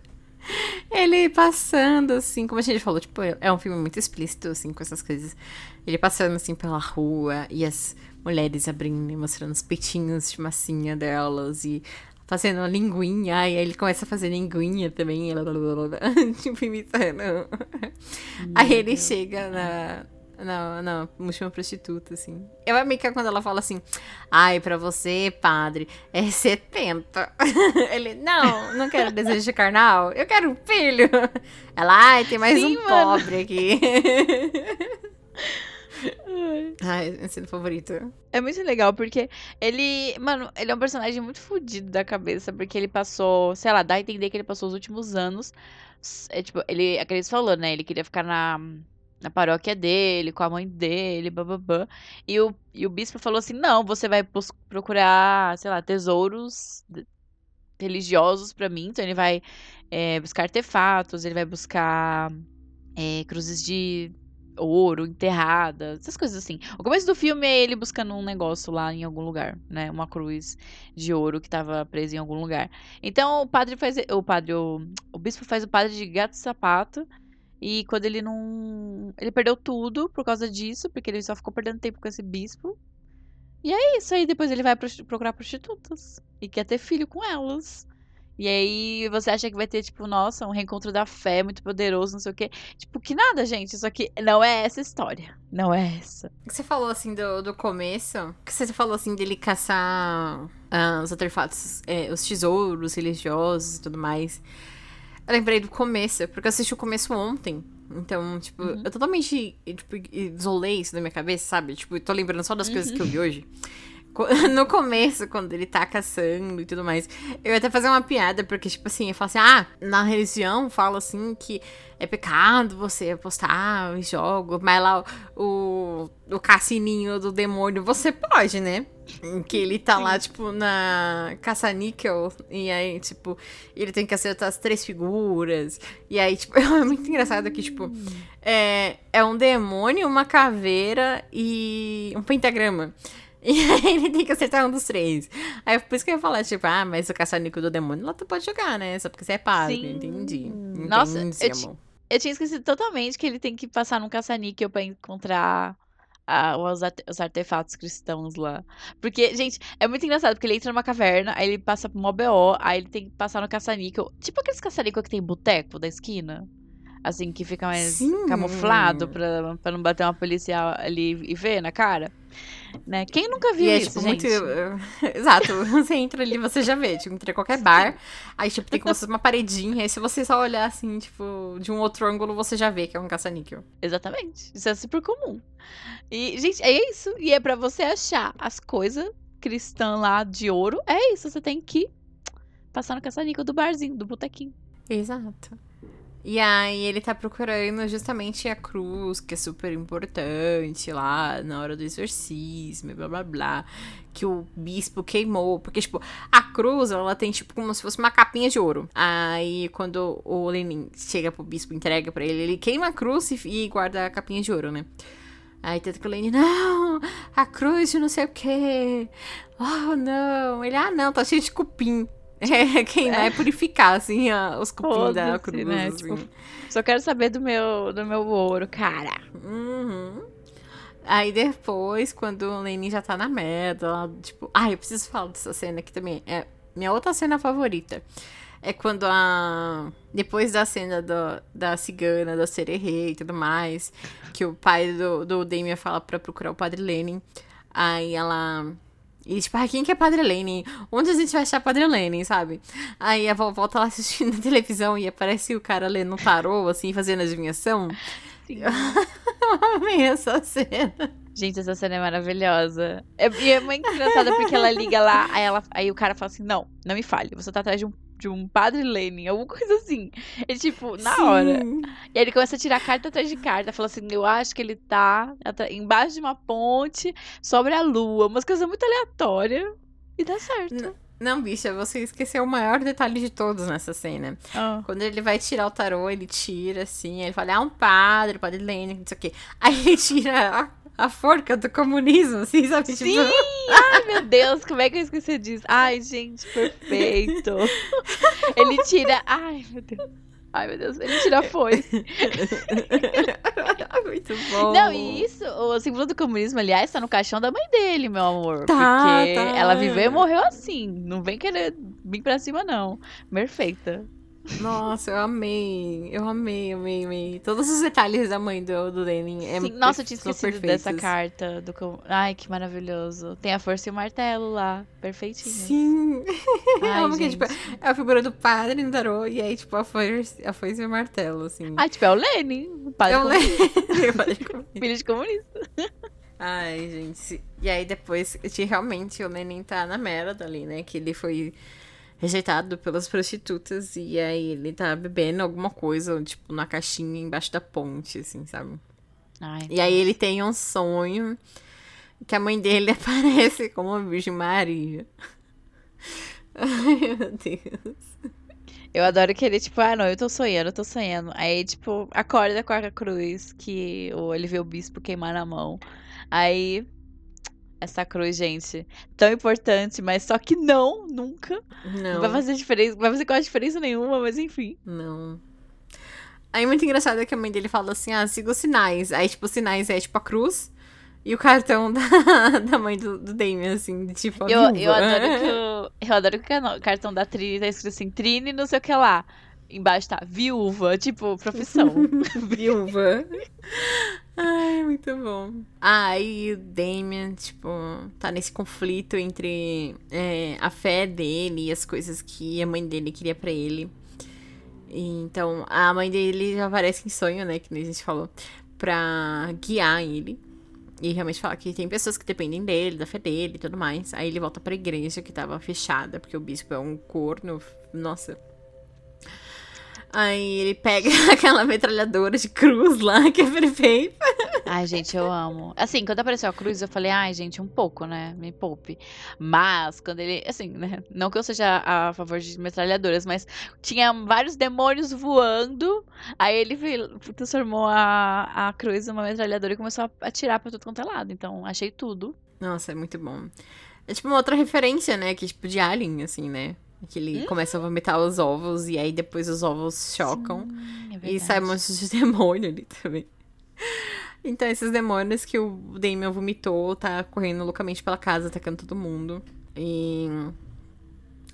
Ele passando, assim, como a gente falou, tipo, é um filme muito explícito, assim, com essas coisas. Ele passando, assim, pela rua e as mulheres abrindo e mostrando os peitinhos de massinha delas e fazendo uma linguinha. E aí ele começa a fazer linguinha também, tipo, imitando. Aí ele chega na, não, não, última prostituta, assim. Eu amei que é quando ela fala assim, ai, pra você, padre, é 70. Ele, não, não quero desejo de carnal, eu quero um filho. Ela, ai, tem mais Sim, um mano. pobre aqui. ai, é cena favorita. É muito legal, porque ele. Mano, ele é um personagem muito fodido da cabeça, porque ele passou, sei lá, dá a entender que ele passou os últimos anos. É tipo, ele. É que eles falou, né? Ele queria ficar na, na paróquia dele, com a mãe dele, bababã. E o, e o bispo falou assim: não, você vai procurar, sei lá, tesouros religiosos pra mim. Então ele vai é, buscar artefatos, ele vai buscar é, cruzes de ouro enterradas, essas coisas assim. O começo do filme é ele buscando um negócio lá em algum lugar, né? Uma cruz de ouro que tava presa em algum lugar. Então o padre faz. O padre, o, o bispo faz o padre de gato e sapato. E quando ele não. Ele perdeu tudo por causa disso, porque ele só ficou perdendo tempo com esse bispo. E é isso aí, depois ele vai procurar prostitutas. E quer ter filho com elas. E aí você acha que vai ter, tipo, nossa, um reencontro da fé muito poderoso, não sei o quê. Tipo, que nada, gente. Isso aqui não é essa história. Não é essa. Você falou, assim, do, do começo, que você falou, assim, dele caçar ah, os artefatos, é, os tesouros religiosos e tudo mais. Eu lembrei do começo, porque eu assisti o começo ontem. Então, tipo, Uhum. eu totalmente, tipo, isolei isso da minha cabeça, sabe? Tipo, tô lembrando só das coisas que eu vi hoje. No começo, quando ele tá caçando e tudo mais, eu ia até fazer uma piada, porque, tipo assim, eu falo assim, ah, na religião fala assim que é pecado você apostar em jogos, mas lá o, o cassininho do demônio você pode, né? Que ele tá lá, tipo, na caça-níquel, e aí, tipo, ele tem que acertar as três figuras, e aí, tipo, é muito engraçado que, tipo, é, é um demônio, uma caveira e um pentagrama. E aí ele tem que acertar um dos três. Aí por isso que eu ia falar, tipo, ah, mas o caça-níquel do demônio lá tu pode jogar, né? Só porque você é padre. Sim. Entendi. Nossa, Entendi, eu. Eu tinha esquecido totalmente que ele tem que passar num caça-níquel pra encontrar os, arte- os artefatos cristãos lá. Porque, gente, é muito engraçado, porque ele entra numa caverna, aí ele passa pro mó BO, aí ele tem que passar no caça-níquel. Tipo aqueles caça-níquel que tem boteco da esquina. Assim, que fica mais Sim. camuflado pra, pra não bater uma policial ali e ver na cara. Né? Quem nunca viu E é, isso, tipo, gente? muito. Exato. Você entra ali, você já vê. Tipo, entra em qualquer bar. Aí, tipo, tem como se uma paredinha. Aí, se você só olhar assim, tipo, de um outro ângulo, você já vê que é um caça-níquel. Exatamente. Isso é super comum. E, gente, é isso. E é pra você achar as coisas cristãs lá de ouro. É isso. Você tem que passar no caça-níquel do barzinho, do botequinho. Exato. E aí ele tá procurando justamente a cruz, que é super importante lá na hora do exorcismo, blá blá blá. Que o bispo queimou. Porque, tipo, a cruz, ela tem, tipo, como se fosse uma capinha de ouro. Aí, quando o Lenin chega pro bispo, entrega pra ele, ele queima a cruz e, e guarda a capinha de ouro, né? Aí tanto que o Lenin, não, a cruz de não sei o quê. Oh, não. Ele, ah, não, tá cheio de cupim. É, queimar é, purificar, assim, ó, os cupim da cruz, né? assim. Tipo, Só quero saber do meu, do meu ouro, cara. Uhum. Aí depois, quando o Lenin já tá na merda, lá, tipo... Ah, eu preciso falar dessa cena aqui também. É minha outra cena favorita. É quando a... Depois da cena do, da cigana, da sererê e tudo mais, que o pai do, do Damien fala pra procurar o padre Lenin. Aí ela... E tipo, ah, quem que é Padre Lenin? Onde a gente vai achar Padre Lenin, sabe? Aí a vovó tá lá assistindo a televisão e aparece o cara lendo tarô, assim, fazendo adivinhação. Sim. Eu amei essa cena. Gente, essa cena é maravilhosa. É, e é muito engraçada porque ela liga lá, aí, ela, aí o cara fala assim: Não, não me fale, você tá atrás de um, de um padre Lenin, alguma coisa assim. Ele, tipo, na Sim. hora. E aí ele começa a tirar carta atrás de carta. Fala assim: Eu acho que ele tá embaixo de uma ponte sobre a lua. Umas coisas muito aleatórias. E dá certo. Não, bicha, você esqueceu o maior detalhe de todos nessa cena. Ah. Quando ele vai tirar o tarô, ele tira assim, ele fala, ah, um padre, padre Lenin, não sei o quê. Aí ele tira a, a forca do comunismo, assim, sabe? Sim! Tipo, Ai, meu Deus, como é que eu esqueci disso? Ai, gente, perfeito. Ele tira. Ai, meu Deus. Ai, meu Deus, ele tira a foice. Muito bom. Não, e isso, o símbolo do comunismo, aliás, tá no caixão da mãe dele, meu amor. Tá, porque tá. ela viveu e morreu assim. Não vem querer vir pra cima, não. Perfeita. Nossa, eu amei. Eu amei, amei, amei. Todos os detalhes da mãe do, do Lenin. É Sim, nossa, eu tinha esquecido perfeitos. dessa carta. Do Ai, que maravilhoso. Tem a força e o martelo lá. Perfeitinho. Sim. Ai, amo que, gente. tipo, é a figura do padre no tarô, e aí, tipo, a foice, a foice e o martelo, assim. Ah, tipo, é o Lenin. o Padre comunista, lembro. Padre comunista. Filho de comunista. Ai, gente. E aí depois, realmente o Lenin tá na merda ali, né? Que ele foi rejeitado pelas prostitutas e aí ele tá bebendo alguma coisa, tipo, na caixinha embaixo da ponte, assim, sabe? Ai, E aí ele tem um sonho que a mãe dele aparece como a Virgem Maria. Ai, meu Deus. Eu adoro que ele, tipo, ah, não, eu tô sonhando, eu tô sonhando. Aí, tipo, acorda com a cruz que o, ele vê o bispo queimar na mão. Aí, essa cruz, gente, tão importante, mas só que não, nunca. Não, Não. vai fazer diferença, vai fazer quase diferença nenhuma, mas enfim. Não. Aí muito engraçado é que a mãe dele fala assim, ah, siga os sinais. Aí, tipo, os sinais é tipo a cruz e o cartão da, da mãe do, do Damien, assim, de tipo, a Eu, eu adoro que o, eu adoro que o cartão da Trini tá escrito assim, Trini não sei o que lá. Embaixo tá, viúva, tipo, profissão. viúva. Ai, muito bom. Aí o Damien, tipo, tá nesse conflito entre é, a fé dele e as coisas que a mãe dele queria pra ele. E, então, a mãe dele já aparece em sonho, né? Que a gente falou. Pra guiar ele. E realmente falar que tem pessoas que dependem dele, da fé dele e tudo mais. Aí ele volta pra igreja que tava fechada, porque o bispo é um corno. Nossa. Aí ele pega aquela metralhadora de cruz lá, que é perfeita. Ai, gente, eu amo. Assim, quando apareceu a cruz, eu falei, ai, gente, um pouco, né? Me poupe. Mas, quando ele. Assim, né? Não que eu seja a favor de metralhadoras, mas tinha vários demônios voando. Aí ele transformou a, a cruz numa metralhadora e começou a atirar pra tudo quanto é lado. Então, achei tudo. Nossa, é muito bom. É tipo uma outra referência, né? Que tipo de Alien, assim, né? Que ele começa a vomitar os ovos e aí depois os ovos chocam. Sim, é E sai um monte de demônio ali também. Então, esses demônios que o Damien vomitou, tá correndo loucamente pela casa, atacando todo mundo. E.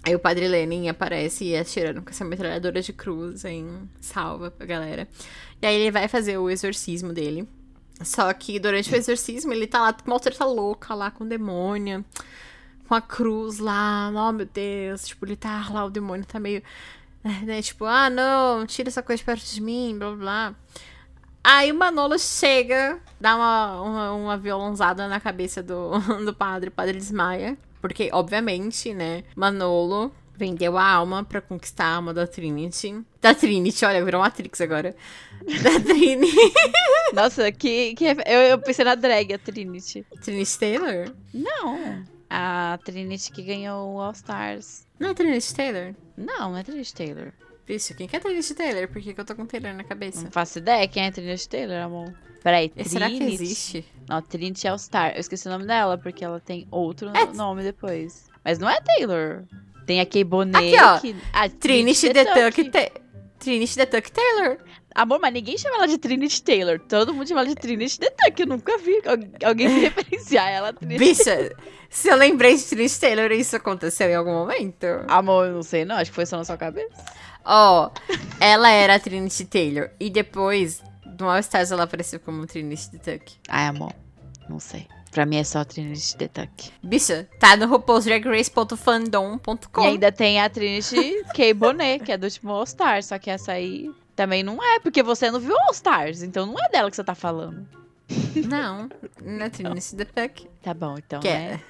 Aí o padre Lenin aparece e atirando com essa metralhadora de cruz, hein? Salva a galera. E aí ele vai fazer o exorcismo dele. Só que durante o exorcismo ele tá lá uma treta louca lá com o demônio. Com a cruz lá. Oh, meu Deus. Tipo, ele tá lá, o demônio tá meio né? Tipo, ah, não, tira essa coisa de perto de mim, blá blá. Aí o Manolo chega, dá uma, uma, uma violonzada na cabeça do, do padre, o padre desmaia. Porque, obviamente, né, Manolo vendeu a alma pra conquistar a alma da Trinity. Da Trinity, olha, virou Matrix agora. Da Trinity. Nossa, que, que eu, eu pensei na drag, a Trinity. Trinity Taylor? Não. A Trinity que ganhou o All Stars. Não é Trinity Taylor? Não, não é Trinity Taylor. Vixe, quem que é Trinity Taylor? Por que, que eu tô com Taylor na cabeça? Não faço ideia quem é Trinity Taylor, amor. Peraí, Trinity. Será que existe? Não, Trinity All Star. Eu esqueci o nome dela, porque ela tem outro É- nome depois. Mas não é Taylor. Tem a Kay Bonet. Aqui, ó. que- Ah, Trinity the Tuck Ta- Trinity the Tuck Taylor. Amor, mas ninguém chama ela de Trinity Taylor. Todo mundo chama ela de Trinity the Tuck. Eu nunca vi al- alguém se referenciar ela a Trinity Bicha, se eu lembrei de Trinity Taylor, isso aconteceu em algum momento? Amor, eu não sei não. Acho que foi só na sua cabeça. Ó, ela era a Trinity Taylor. E depois, no All Stars, ela apareceu como Trinity the Tuck. Ai, amor. Não sei. Pra mim é só Trinity the Tuck. Bicha, tá no RuPaul's.fandom.com. E ainda tem a Trinity K. Bonet, que é do último All Stars. Só que essa aí também não é, porque você não viu All Stars. Então não é dela que você tá falando. Não, não é Trinity the Tuck. Tá bom, então. Que né?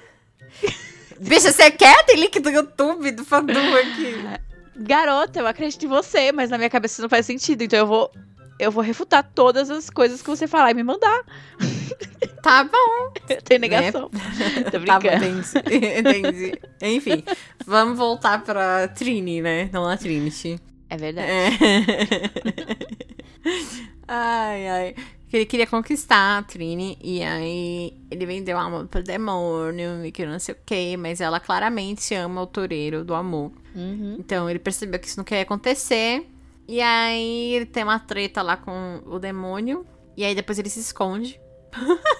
é. Bicha, você quer? Tem link do YouTube do fandom aqui. Garota, eu acredito em você, mas na minha cabeça isso não faz sentido. Então eu vou. Eu vou refutar todas as coisas que você falar e me mandar. Tá bom. Tem negação. Tô Tá bom, brincando. entendi. entendi. Enfim, vamos voltar pra Trini, né? Não a Trinity. É verdade. É. ai, ai. Ele queria conquistar a Trini e aí ele vendeu amor pro demônio e que não sei o que, mas ela claramente ama o toureiro do amor. Uhum. Então ele percebeu que isso não queria acontecer. E aí ele tem uma treta lá com o demônio. E aí depois ele se esconde.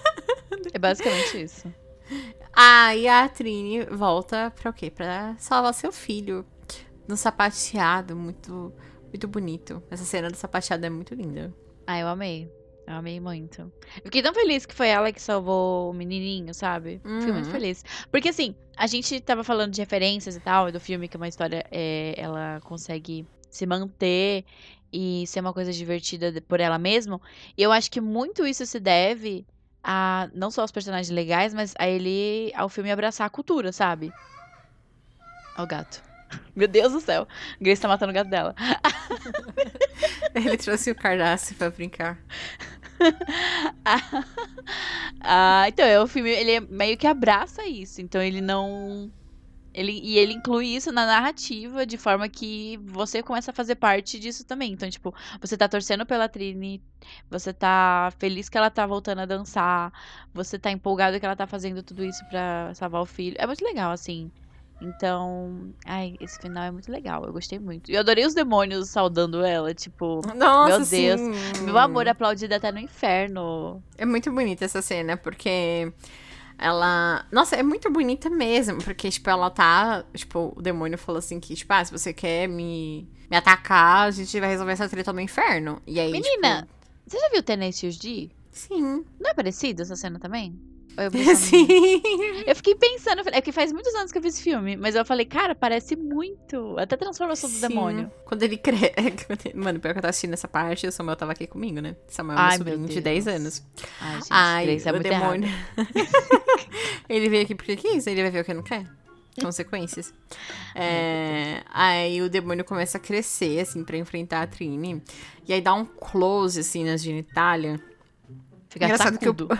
É basicamente isso. Aí a Trini volta pra o quê? Pra salvar seu filho. No sapateado, muito, muito bonito. Essa cena do sapateado é muito linda. Ah, eu amei. Eu amei muito. Eu fiquei tão feliz que foi ela que salvou o menininho, sabe? Fiquei muito Uhum. feliz. Porque assim, a gente tava falando de referências e tal, do filme, que é uma história, é, ela consegue se manter e ser uma coisa divertida por ela mesma. E eu acho que muito isso se deve a não só aos personagens legais, mas a ele, ao filme abraçar a cultura, sabe? Ó o gato. Meu Deus do céu. Grace tá matando o gato dela. Ele trouxe o Cardace pra brincar. Ah, então, é o filme, ele é- meio que abraça isso. Então, ele não. Ele, e ele inclui isso na narrativa de forma que você começa a fazer parte disso também. Então, tipo, você tá torcendo pela Trini, você tá feliz que ela tá voltando a dançar, você tá empolgado que ela tá fazendo tudo isso pra salvar o filho. É muito legal, assim. Então, ai, esse final é muito legal. Eu gostei muito. E eu adorei os demônios saudando ela, tipo, Nossa, Meu Deus. sim. meu amor aplaudido até no inferno. É muito bonita essa cena, porque ela. Nossa, é muito bonita mesmo, porque, tipo, ela tá. Tipo, o demônio falou assim que, tipo, ah, se você quer me, me atacar, a gente vai resolver essa treta no inferno. E aí. Menina, tipo, Você já viu Tenacious D? sim. Não é parecido essa cena também? Eu sim. Eu fiquei pensando, eu é que faz muitos anos que eu vi esse filme, mas eu falei, cara, parece muito. Até a transformação do Sim. demônio. Quando ele cresce. Mano, pior que eu tava assistindo essa parte, o Samuel tava aqui comigo, né? Samuel é meu sobrinho de Deus. 10 anos. Ai, gente, Ai, é o muito demônio. ele veio aqui porque quis, ele vai ver o que não quer. Consequências. É, aí o demônio começa a crescer, assim, pra enfrentar a Trini. E aí dá um close, assim, nas genitália. Fica Engraçado sacudo. que o...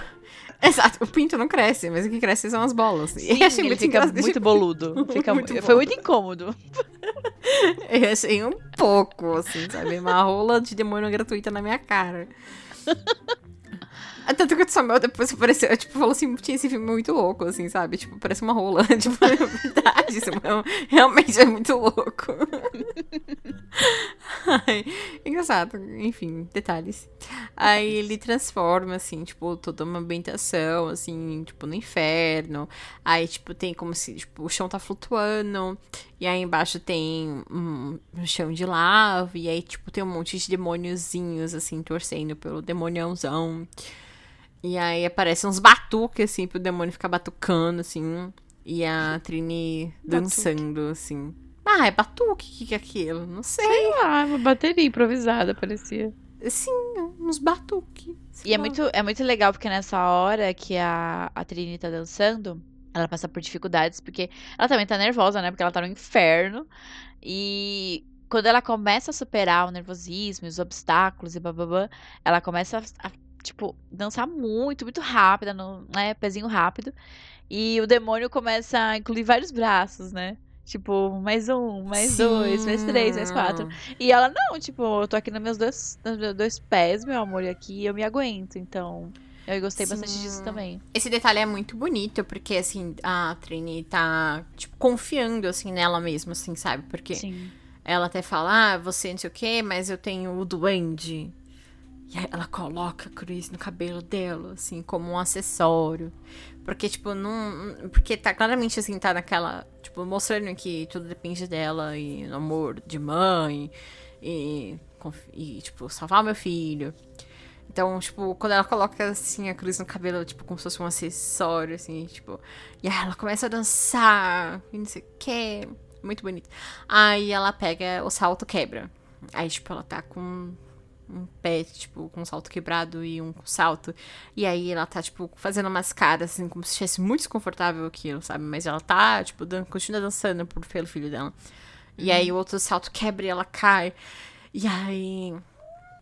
Exato, o pinto não cresce, mas o que cresce são as bolas. Sim, e eu achei muito fica engraçado. muito boludo. Fica Muito. Foi muito incômodo. Eu achei um pouco, assim, sabe? Uma rola de demônio gratuita na minha cara. Tanto que o Samuel depois apareceu, tipo, falou assim, tinha esse filme muito louco, assim, sabe? Tipo, parece uma rola. tipo, é verdade, Samuel. Realmente é muito louco. Ai, engraçado, enfim, detalhes. Aí ele transforma, assim, tipo, toda uma ambientação, assim, tipo, no inferno. Aí, tipo, tem como se, tipo, o chão tá flutuando. E aí embaixo tem um chão de lava. E aí, tipo, tem um monte de demôniozinhos, assim, torcendo pelo demoniãozão. E aí aparecem uns batuques, assim, pro demônio ficar batucando, assim. E a Trini dançando, assim. Ah, é batuque? O que, que é aquilo? Não sei. Ah, uma bateria improvisada, parecia. Sim, uns batuques. E é muito, é muito legal porque nessa hora que a, a Trini tá dançando, ela passa por dificuldades, porque ela também tá nervosa, né? Porque ela tá no inferno. E quando ela começa a superar o nervosismo, os obstáculos e bababã, ela começa a, tipo, dançar muito, muito rápida, no, né? Pezinho rápido. E o demônio começa a incluir vários braços, né? Tipo, mais um, mais dois, mais três, mais quatro. E ela, não, tipo, eu tô aqui nos meus dois, nos meus dois pés, meu amor, e aqui eu me aguento. Então, eu gostei bastante Sim. disso também. Esse detalhe é muito bonito, porque, assim, a Trini tá, tipo, confiando, assim, nela mesma, assim, sabe? Porque Sim. ela até fala, ah, você não sei o quê, mas eu tenho o duende. E aí ela coloca a cruz no cabelo dela, assim, como um acessório. Porque, tipo, não. Porque tá claramente assim, tá naquela. Tipo, mostrando que tudo depende dela e no amor de mãe. E, e tipo, salvar meu filho. Então, tipo, quando ela coloca assim a cruz no cabelo, tipo, como se fosse um acessório, assim, tipo. E aí ela começa a dançar, e não sei o que. Muito bonito. Aí ela pega o salto quebra. Aí, tipo, ela tá com um pé, tipo, com um salto quebrado e um salto. E aí ela tá, tipo, fazendo umas caras, assim, como se estivesse muito desconfortável aquilo, sabe? Mas ela tá, tipo, dan continua dançando por, pelo filho dela. E aí o outro salto quebra e ela cai. E aí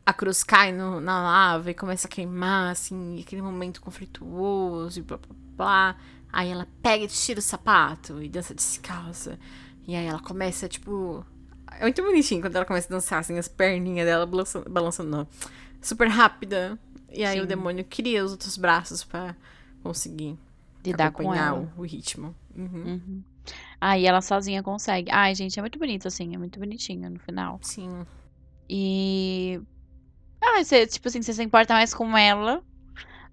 a cruz cai no, na lava e começa a queimar, assim, aquele momento conflituoso e blá blá blá. Aí ela pega e tira o sapato e dança descalça. E aí ela começa, tipo. É muito bonitinho quando ela começa a dançar, assim, as perninhas dela balançando, balançando não, super rápida. E aí Sim. o demônio cria os outros braços pra conseguir Lidar com ela. o, ritmo. Uhum. Uhum. Ah, e ela sozinha consegue. Ai, gente, é muito bonito, assim, é muito bonitinho no final. Sim. E. Ah, você, tipo assim, você se importa mais com ela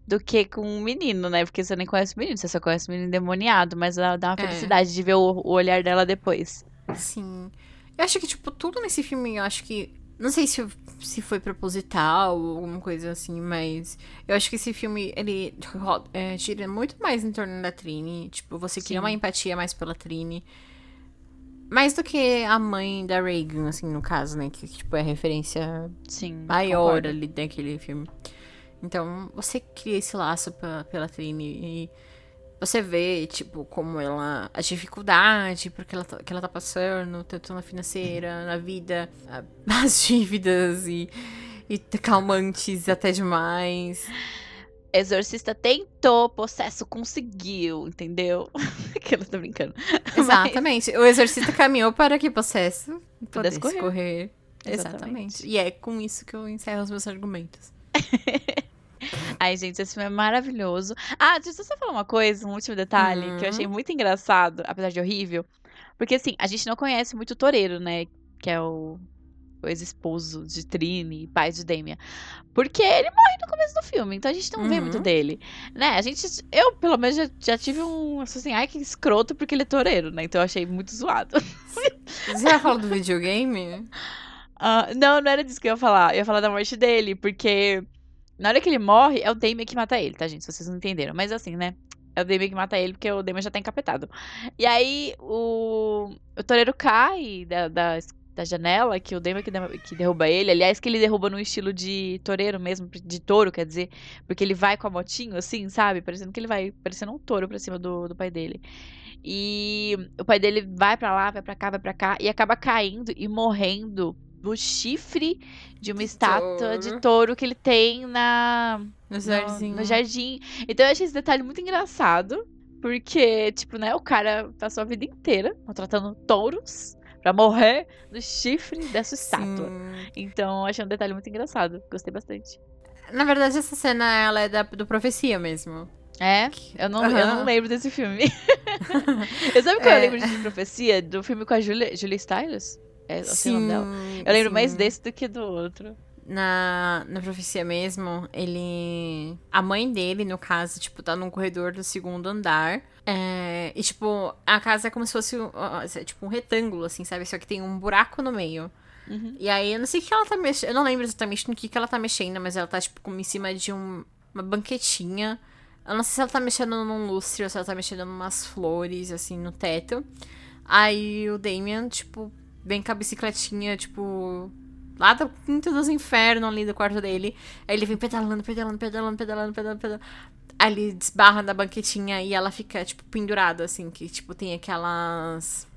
do que com o menino, né? Porque você nem conhece o menino, você só conhece o menino endemoniado, mas ela dá uma É. felicidade de ver o, o olhar dela depois. Sim. Eu acho que, tipo, tudo nesse filme, eu acho que. Não sei se, se foi proposital ou alguma coisa assim, mas eu acho que esse filme, ele é, gira muito mais em torno da Trini. Tipo, você cria uma empatia mais pela Trini. Mais do que a mãe da Reagan, assim, no caso, né? Que, tipo, é a referência Sim. maior concordo. ali daquele filme. Então, você cria esse laço pe- pela Trini e você vê, tipo, como ela. a dificuldade porque ela tá, que ela tá passando, tanto na financeira, na vida, as dívidas e, e calmantes até demais. Exorcista tentou, possesso conseguiu, entendeu? que ela tá brincando. Exatamente. O exorcista caminhou para que possesso Pudesse correr. Exatamente. Exatamente. E é com isso que eu encerro os meus argumentos. Ai, gente, esse filme é maravilhoso. Ah, deixa eu só falar uma coisa, um último detalhe, que eu Uhum. achei muito engraçado, apesar de horrível. Porque, assim, a gente não conhece muito o Toreiro, né? Que é o, o ex-esposo de Trini, pai de Damien. Porque ele morre no começo do filme, então a gente não vê muito Uhum. dele. Né? A gente. Eu, pelo menos, já, já tive um. Assim, ai, que escroto, porque ele é toureiro, né? Então eu achei muito zoado. Você já falou do videogame? Ah, não, não era disso que eu ia falar. Eu ia falar da morte dele, porque na hora que ele morre, é o Damien que mata ele, tá, gente? Se vocês não entenderam. Mas assim, né? É o Damien que mata ele, porque o Damien já tá encapetado. E aí, o, o cai da, da, da janela, que o Damien que, de- que derruba ele. Aliás, que ele derruba no estilo de toureiro mesmo, de touro, quer dizer. Porque ele vai com a motinho, assim, sabe? Parecendo que ele vai, parecendo um touro pra cima do, do pai dele. E o pai dele vai pra lá, vai pra cá, vai pra cá, e acaba caindo e morrendo no chifre de uma De estátua de touro. touro que ele tem na, No no, jardim. no jardim. Então eu achei esse detalhe muito engraçado. Porque, tipo, né, o cara passou a vida inteira maltratando touros pra morrer no chifre dessa estátua. Sim. Então, eu achei um detalhe muito engraçado. Gostei bastante. Na verdade, essa cena ela é da, do Profecia mesmo. É, eu não, eu não lembro desse filme. eu sabe qual eu É. lembro de Profecia? Do filme com a Julia, Julia Stiles? É assim o nome dela. Eu lembro mais sim. desse do que do outro. Na, na profecia mesmo, ele. A mãe dele, no caso, tipo, tá num corredor do segundo andar. É, e, tipo, a casa é como se fosse um, é tipo um retângulo, assim, sabe? Só que tem um buraco no meio. Uhum. E aí, eu não sei o que ela tá mexendo. Eu não lembro exatamente no que, que ela tá mexendo, mas ela tá, tipo, como em cima de um- uma banquetinha. Eu não sei se ela tá mexendo num lustre ou se ela tá mexendo em umas flores, assim, no teto. Aí o Damien, tipo, vem com a bicicletinha, tipo, lá do quinto dos infernos ali do quarto dele. Aí ele vem pedalando, pedalando, pedalando, pedalando, pedalando, pedalando. Aí ele desbarra da banquetinha e ela fica, tipo, pendurada, assim, que, tipo, tem aquelas.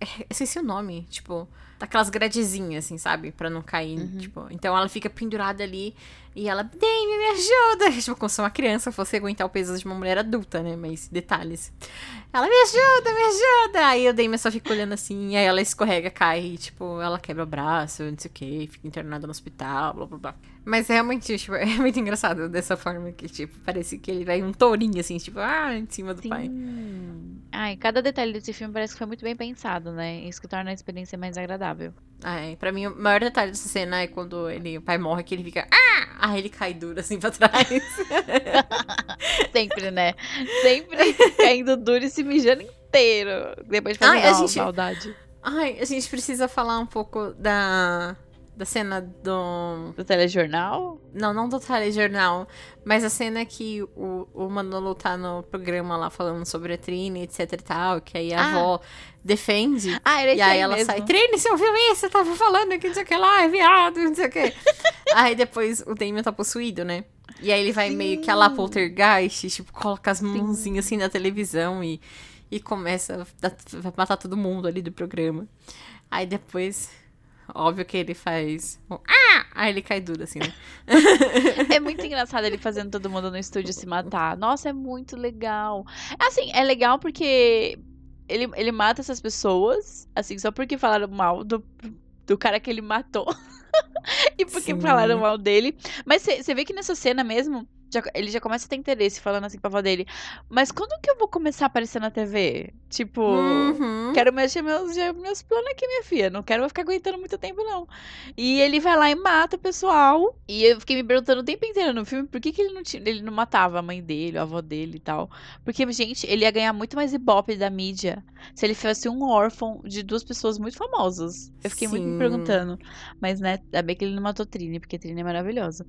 É, Eu esqueci o nome, tipo, daquelas gradezinhas, assim, sabe? Pra não cair, tipo. Então ela fica pendurada ali e ela, Damien, me ajuda! Tipo, como se uma criança fosse aguentar o peso de uma mulher adulta, né? Mas detalhes. Ela, me ajuda, me ajuda! Aí o Damien só fica olhando assim, aí ela escorrega, cai, e, tipo, ela quebra o braço, não sei o que, fica internada no hospital, blá blá blá. Mas realmente, tipo, é muito engraçado dessa forma que, tipo, parece que ele vai um tourinho, assim, tipo, ah, em cima do pai. Sim. Ai, cada detalhe desse filme parece que foi muito bem pensado, né? Isso que torna a experiência mais agradável. Ai, pra mim, o maior detalhe dessa cena é quando ele, o pai morre, que ele fica, ah! Aí ele cai duro, assim, pra trás. Sempre, né? Sempre caindo duro e se mijando inteiro. Depois de fazer Ai, a gente- maldade. Ai, a gente precisa falar um pouco da da cena do. Do telejornal? Não, não do telejornal. Mas a cena que o, o Manolo tá no programa lá falando sobre a Trini, etc e tal. Que aí a Ah. avó defende. Ah, era E aí aí ela mesmo. sai, Trini, você ouviu isso? Você tava falando que não sei o que lá, é viado, não sei o que. aí depois o Damien tá possuído, né? E aí ele vai meio que a lá Sim. poltergeist, tipo, coloca as mãozinhas assim na televisão e, e começa a matar todo mundo ali do programa. Aí depois, óbvio que ele faz. Ah! Aí ele cai duro, assim, né? É muito engraçado ele fazendo todo mundo no estúdio se matar. Nossa, é muito legal. Assim, é legal porque ele, ele mata essas pessoas, assim, só porque falaram mal do, do cara que ele matou. e porque Sim. falaram mal dele. Mas você vê que nessa cena mesmo, já- ele já começa a ter interesse, falando assim pra avó dele. Mas quando que eu vou começar a aparecer na TV? Tipo. Uhum. Quero mexer meus, meus planos aqui, minha filha. Não quero ficar aguentando muito tempo, não. E ele vai lá e mata o pessoal. E eu fiquei me perguntando o tempo inteiro no filme por que, que ele, não tinha, ele não matava a mãe dele, a avó dele e tal. Porque, gente, ele ia ganhar muito mais ibope da mídia se ele fosse um órfão de duas pessoas muito famosas. Eu fiquei muito me Sim. perguntando. Mas, né, ainda bem que ele não matou Trini, porque Trini é maravilhosa.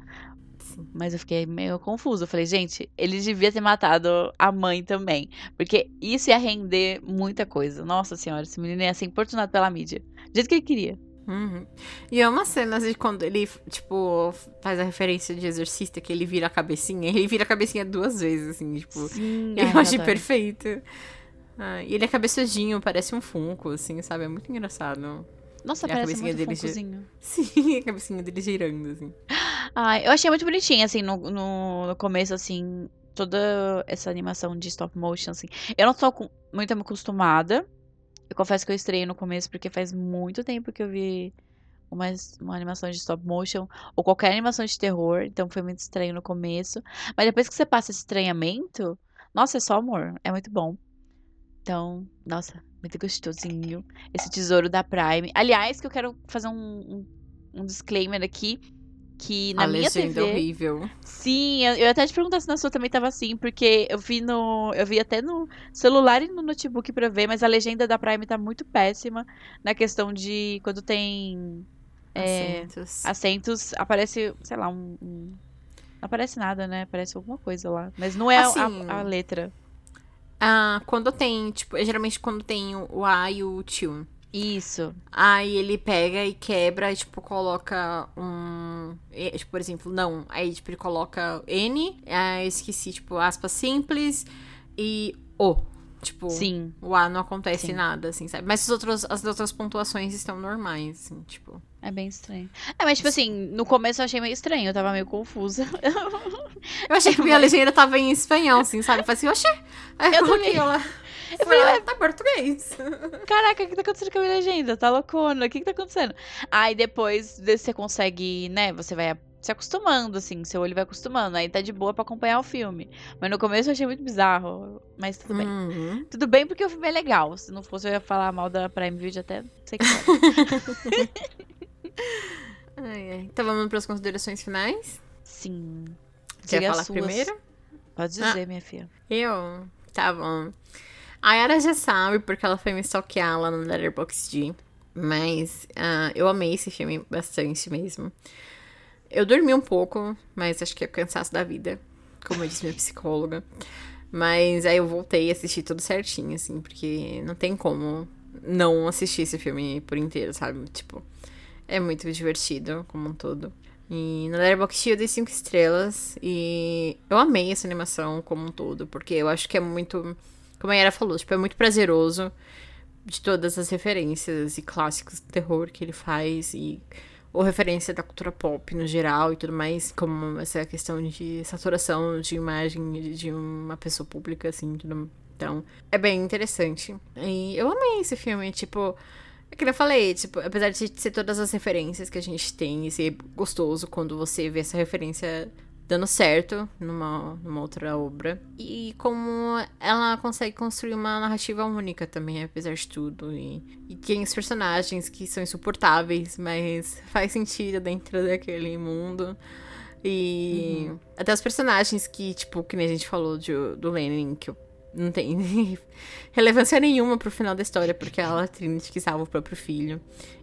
Mas eu fiquei meio confusa. Eu falei, gente, ele devia ter matado a mãe também. Porque isso ia render muita coisa. Nossa senhora, esse menino ia ser importunado pela mídia. Do jeito que ele queria. Uhum. E é uma cena de quando ele, tipo, faz a referência de exorcista, que ele vira a cabecinha. Ele vira a cabecinha duas vezes, assim, tipo. Sim, Eu achei perfeito. Ah, e ele é cabeçudinho, parece um funko, assim, sabe? É muito engraçado. Nossa, E parece muito dele gi- funkozinho. Sim, a cabecinha dele girando, assim. Ai, eu achei muito bonitinho, assim, no, no, no começo, assim, toda essa animação de stop motion, assim. Eu não tô com- muito acostumada. Eu confesso que eu estreiei no começo porque faz muito tempo que eu vi uma, uma animação de stop motion ou qualquer animação de terror, então foi muito estranho no começo. Mas depois que você passa esse estranhamento, nossa, é só amor. É muito bom. Então, nossa, muito gostosinho. Esse tesouro da Prime. Aliás, que eu quero fazer um, um, um disclaimer aqui. Que na a minha legenda TV. horrível. Sim, eu, eu até te perguntar se na sua também tava assim, porque eu vi no. Eu vi até no celular e no notebook pra ver, mas a legenda da Prime tá muito péssima na questão de quando tem É, Assentos. assentos, aparece, sei lá, um. um- Não aparece nada, né? Aparece alguma coisa lá. Mas não é a- Assim, a, a letra. Ah, quando tem, tipo, é geralmente quando tem o o A e o tio. Isso. Aí ele pega e quebra e, tipo, coloca um. e, Tipo, por exemplo, não. Aí, tipo, ele coloca N, aí eu esqueci, tipo, aspas simples e O. Tipo, Sim. o A não acontece Sim. nada, assim, sabe? Mas as outras, as outras pontuações estão normais, assim, tipo. É bem estranho. É, mas tipo assim, no começo eu achei meio estranho, eu tava meio confusa. Eu achei que minha legenda tava em espanhol, assim, sabe? Eu falei assim, oxê. Aí Eu coloquei também. Eu falei, falei, tá português. Caraca, o que tá acontecendo com a minha legenda? Tá loucona? O que que tá acontecendo? Aí depois você consegue, né? Você vai se acostumando, assim, seu olho vai acostumando. Aí tá de boa pra acompanhar o filme. Mas no começo eu achei muito bizarro. Mas tudo bem. Uhum. Tudo bem porque o filme é legal. Se não fosse, eu ia falar mal da Prime Video até sei que. Ai, ai. Então vamos para as considerações finais? Sim. Quer Diga falar primeiro? Pode dizer, minha filha. Eu? Tá bom. A Yara já sabe porque ela foi me stalkear lá no Letterboxd. Mas ah, eu amei esse filme bastante mesmo. Eu dormi um pouco, mas acho que é o cansaço da vida. Como eu disse minha psicóloga. Mas aí eu voltei e assisti tudo certinho, assim, porque não tem como não assistir esse filme por inteiro, sabe? Tipo, é muito divertido como um todo. E no Letterboxd eu dei 5 estrelas e eu amei essa animação como um todo, porque eu acho que é muito, como a Yara falou, tipo, é muito prazeroso de todas as referências e clássicos do terror que ele faz e ou referência da cultura pop no geral e tudo mais, como essa questão de saturação de imagem de- uma pessoa pública, assim, tudo. Então, é bem interessante. E eu amei esse filme, tipo, é que eu falei, tipo, apesar de ser todas as referências que a gente tem e ser gostoso quando você vê essa referência dando certo numa, numa outra obra. E como ela consegue construir uma narrativa única também, apesar de tudo. E, e tem os personagens que são insuportáveis, mas faz sentido dentro daquele mundo. E até os personagens que, tipo, que nem a gente falou de- do Lenin, que eu não tem relevância nenhuma pro final da história, porque ela, a Trinity, que salva o próprio filho.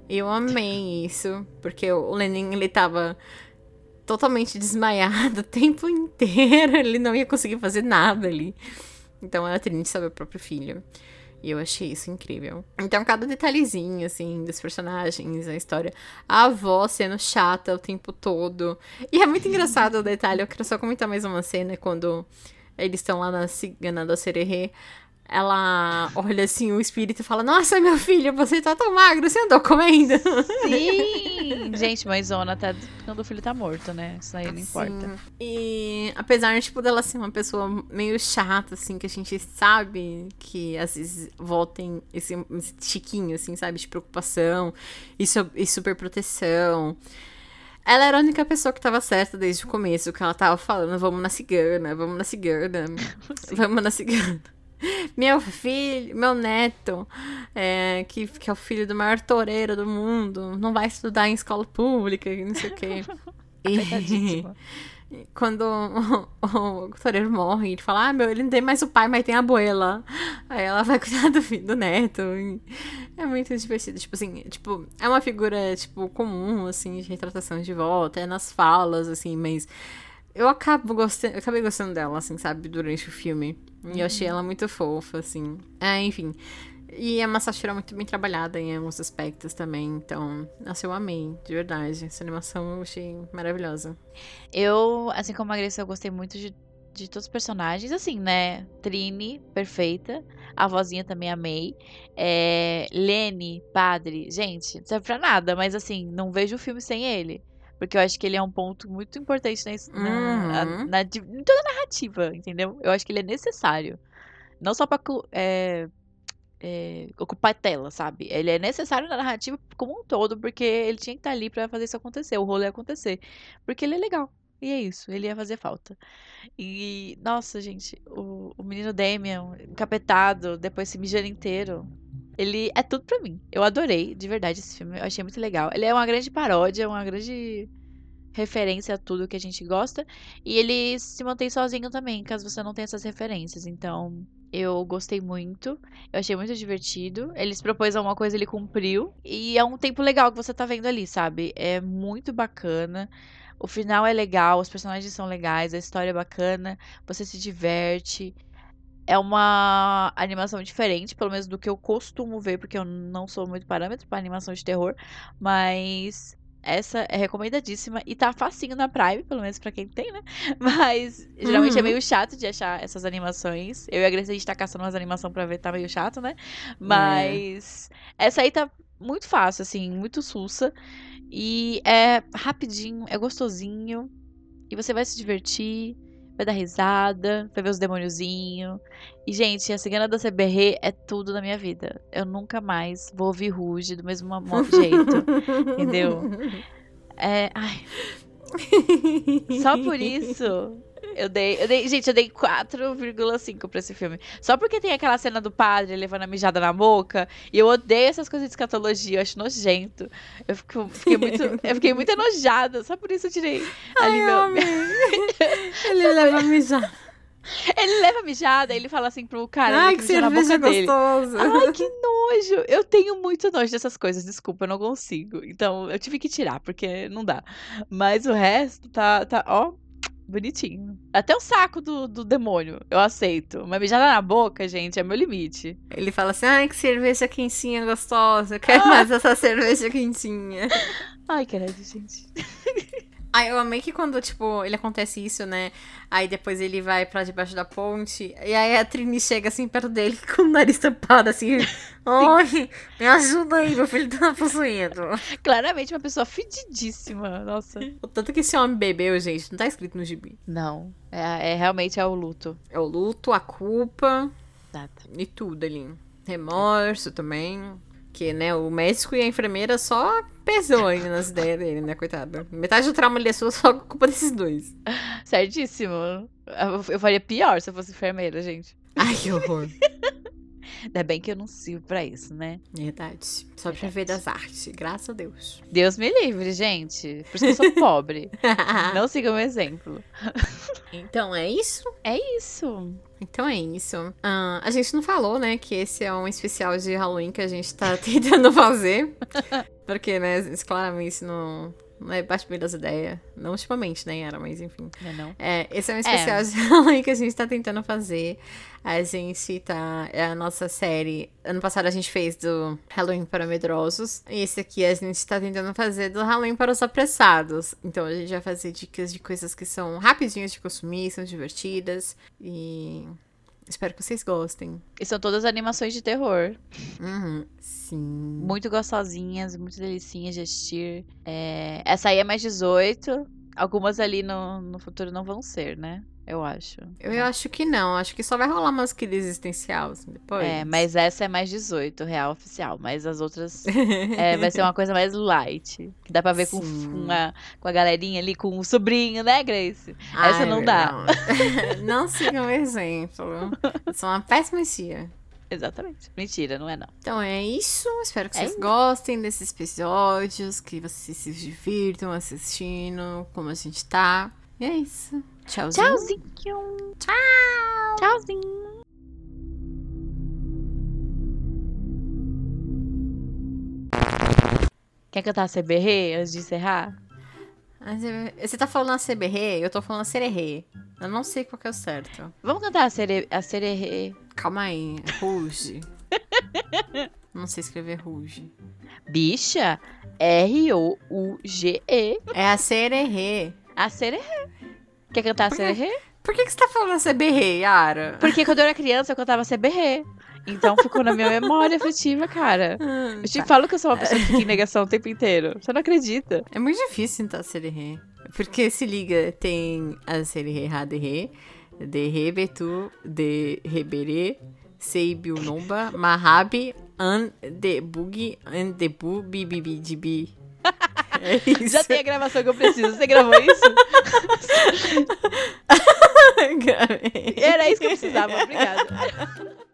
Eu amei isso, porque o Lenin, ele tava totalmente desmaiado o tempo inteiro, ele não ia conseguir fazer nada ali. Então a Trinity salva o próprio filho. E eu achei isso incrível. Então, cada detalhezinho, assim, dos personagens, a história. A avó sendo chata o tempo todo. E é muito engraçado o detalhe. Eu quero só comentar mais uma cena quando eles estão lá na cigana da Sererê ela olha assim o espírito e fala: Nossa, meu filho, você tá tão magro, você andou comendo. Sim! Gente, mas Zona tá quando o filho tá morto, né? Isso aí não importa. E apesar, tipo, dela ser uma pessoa meio chata, assim, que a gente sabe que às vezes voltem esse, esse chiquinho, assim, sabe? De preocupação e, so, e super proteção. Ela era a única pessoa que tava certa desde o começo, que ela tava falando, vamos na cigana, vamos na cigana, vamos na cigana. Meu filho, meu neto, é, que, que é o filho do maior toureiro do mundo, não vai estudar em escola pública, não sei o quê. E quando o, o, o toureiro morre, ele fala: Ah, meu, ele não tem mais o pai, mas tem a abuela. Aí ela vai cuidar do filho do neto. É muito divertido. Tipo assim, tipo, é uma figura, tipo, comum, assim, de retratação de volta, é nas falas, assim, mas eu acabo gostando, eu acabei gostando dela, assim, sabe, durante o filme. E eu achei ela muito fofa, assim. É, enfim. E a Masashi era muito bem trabalhada em alguns aspectos também. Então, nossa, eu amei, de verdade. Essa animação eu achei maravilhosa. Eu, assim como a Grace, eu gostei muito de, de todos os personagens. Assim, né? Trini, perfeita. A vozinha também amei. É, Lene, padre. Gente, não serve pra nada, mas assim, não vejo o filme sem ele. Porque eu acho que ele é um ponto muito importante na, na, Uhum. na- de- em toda a narrativa, entendeu? Eu acho que ele é necessário. Não só pra é, é, ocupar tela, sabe? Ele é necessário na narrativa como um todo, porque ele tinha que estar ali pra fazer isso acontecer, o rolê acontecer. Porque ele é legal. E é isso, ele ia fazer falta. E, nossa, gente, o, o menino Damian, encapetado, depois se mijando inteiro. Ele é tudo pra mim. Eu adorei, de verdade, esse filme. Eu achei muito legal. Ele é uma grande paródia, uma grande referência a tudo que a gente gosta. E ele se mantém sozinho também, caso você não tenha essas referências. Então, eu gostei muito. Eu achei muito divertido. Ele se propôs a uma coisa, ele cumpriu. E é um tempo legal que você tá vendo ali, sabe? É muito bacana. O final é legal, os personagens são legais, a história é bacana, você se diverte. É uma animação diferente, pelo menos do que eu costumo ver, porque eu não sou muito parâmetro pra animação de terror, mas essa é recomendadíssima e tá facinho na Prime, pelo menos pra quem tem, né? Mas geralmente é Uhum. meio chato de achar essas animações. Eu e a Grace, a gente tá caçando umas animações pra ver, tá meio chato, né? Mas essa aí tá muito fácil, assim, muito sussa. E é rapidinho, é gostosinho. E você vai se divertir, vai dar risada, vai ver os demôniozinhos. E, gente, a Cigana da CBR é tudo na minha vida. Eu nunca mais vou ouvir Ruge do mesmo mo- jeito. entendeu? É. Ai, só por isso. Eu dei, eu dei. Gente, eu dei 4,5 pra esse filme. Só porque tem aquela cena do padre levando a mijada na boca. E eu odeio essas coisas de escatologia, eu acho nojento. Eu fico- fiquei muito, eu fiquei muito enojada. Só por isso eu tirei ali Ai, eu meu. amei. Ele leva a mijar. Ele leva a mijada, ele fala assim pro cara Ai, que na cerveja gostosa. Ai, que nojo! Eu tenho muito nojo dessas coisas, desculpa, eu não consigo. Então, eu tive que tirar, porque não dá. Mas o resto tá, tá ó, bonitinho. Até o saco do, do demônio, eu aceito. Uma mijada na boca, gente, é meu limite. Ele fala assim: ai, que cerveja quentinha gostosa. Eu quero mais essa cerveja quentinha. Ai, credo, gente. Ai, eu amei que quando, tipo, ele acontece isso, né? Aí depois ele vai pra debaixo da ponte. E aí a Trini chega assim perto dele com o nariz tampado, assim. Ai, me ajuda aí, meu filho tá possuído. Claramente uma pessoa fedidíssima, nossa. O tanto que esse homem bebeu, gente, não tá escrito no gibi. Não, é, é realmente é o luto. É o luto, a culpa Exato. e tudo ali. Remorso também. Que, né, o médico e a enfermeira só pesou ainda nas ideias dele, né, coitado. Metade do trauma ali é só só culpa desses dois. Certíssimo. Eu, faria pior se eu fosse enfermeira, gente. Ai, que horror. Ainda bem que eu não sirvo pra isso, né? Verdade. Só pra ver das artes, graças a Deus. Deus me livre, gente. Por isso que eu sou pobre. não siga o meu exemplo. então é isso? É isso. Então é isso. Ah, a gente não falou, né, que esse é um especial de Halloween que a gente tá tentando fazer. Porque, né, claramente não, não é bate bem das ideias. Não ultimamente, nem era, mas enfim. Não é não? É, esse é um especial de Halloween que a gente tá tentando fazer. A gente tá. É a nossa série. Ano passado a gente fez do Halloween para Medrosos. E esse aqui a gente tá tentando fazer do Halloween para os apressados. Então a gente vai fazer dicas de coisas que são rapidinhas de consumir, são divertidas. E. Espero que vocês gostem. E são todas animações de terror. Uhum. Sim. Muito gostosinhas, muito delicinhas de assistir. É, Essa aí é mais 18. Algumas ali no, no futuro não vão ser, né? Eu acho. Eu, eu acho que não. Acho que só vai rolar umas crises existencial assim, depois. É, mas essa é mais 18, real oficial. Mas as outras é, vai ser uma coisa mais light. Que dá pra ver com, Sim. com, a, com a galerinha ali, com o sobrinho, né, Grace? Ai, essa não dá. Não, não sigam o exemplo. Eu sou uma péssima tia. Exatamente. Mentira, não é não. Então é isso. Espero que É vocês isso. gostem desses episódios, que vocês se divirtam assistindo, como a gente tá. E é isso. Tchauzinho. Tchauzinho. Tchau. Tchauzinho. Quer cantar CBR antes de encerrar? Você tá falando a CBR, eu tô falando a Sererê. Eu não sei qual que é o certo. Vamos cantar a, cere... a Sererê. Calma aí. Ruge. não sei escrever Ruge. Bicha, R-O-U-G-E. É a Sererê. A Sererê. Quer cantar Por? Por que, que você tá falando CBR, Yara? Porque quando eu era criança eu cantava CBR. Então ficou na minha memória afetiva, cara. Ah, Eu te tá. falo que eu sou uma pessoa que fica em negação o tempo inteiro. Você não acredita. É muito difícil tentar Sererê. Porque se liga, tem a Raderê, de Rebetu, de Reberê, Seibiu Nomba, Mahabi, An de Bug, É isso. Já tem a gravação que eu preciso. Você gravou isso? Era isso que eu precisava. Obrigada.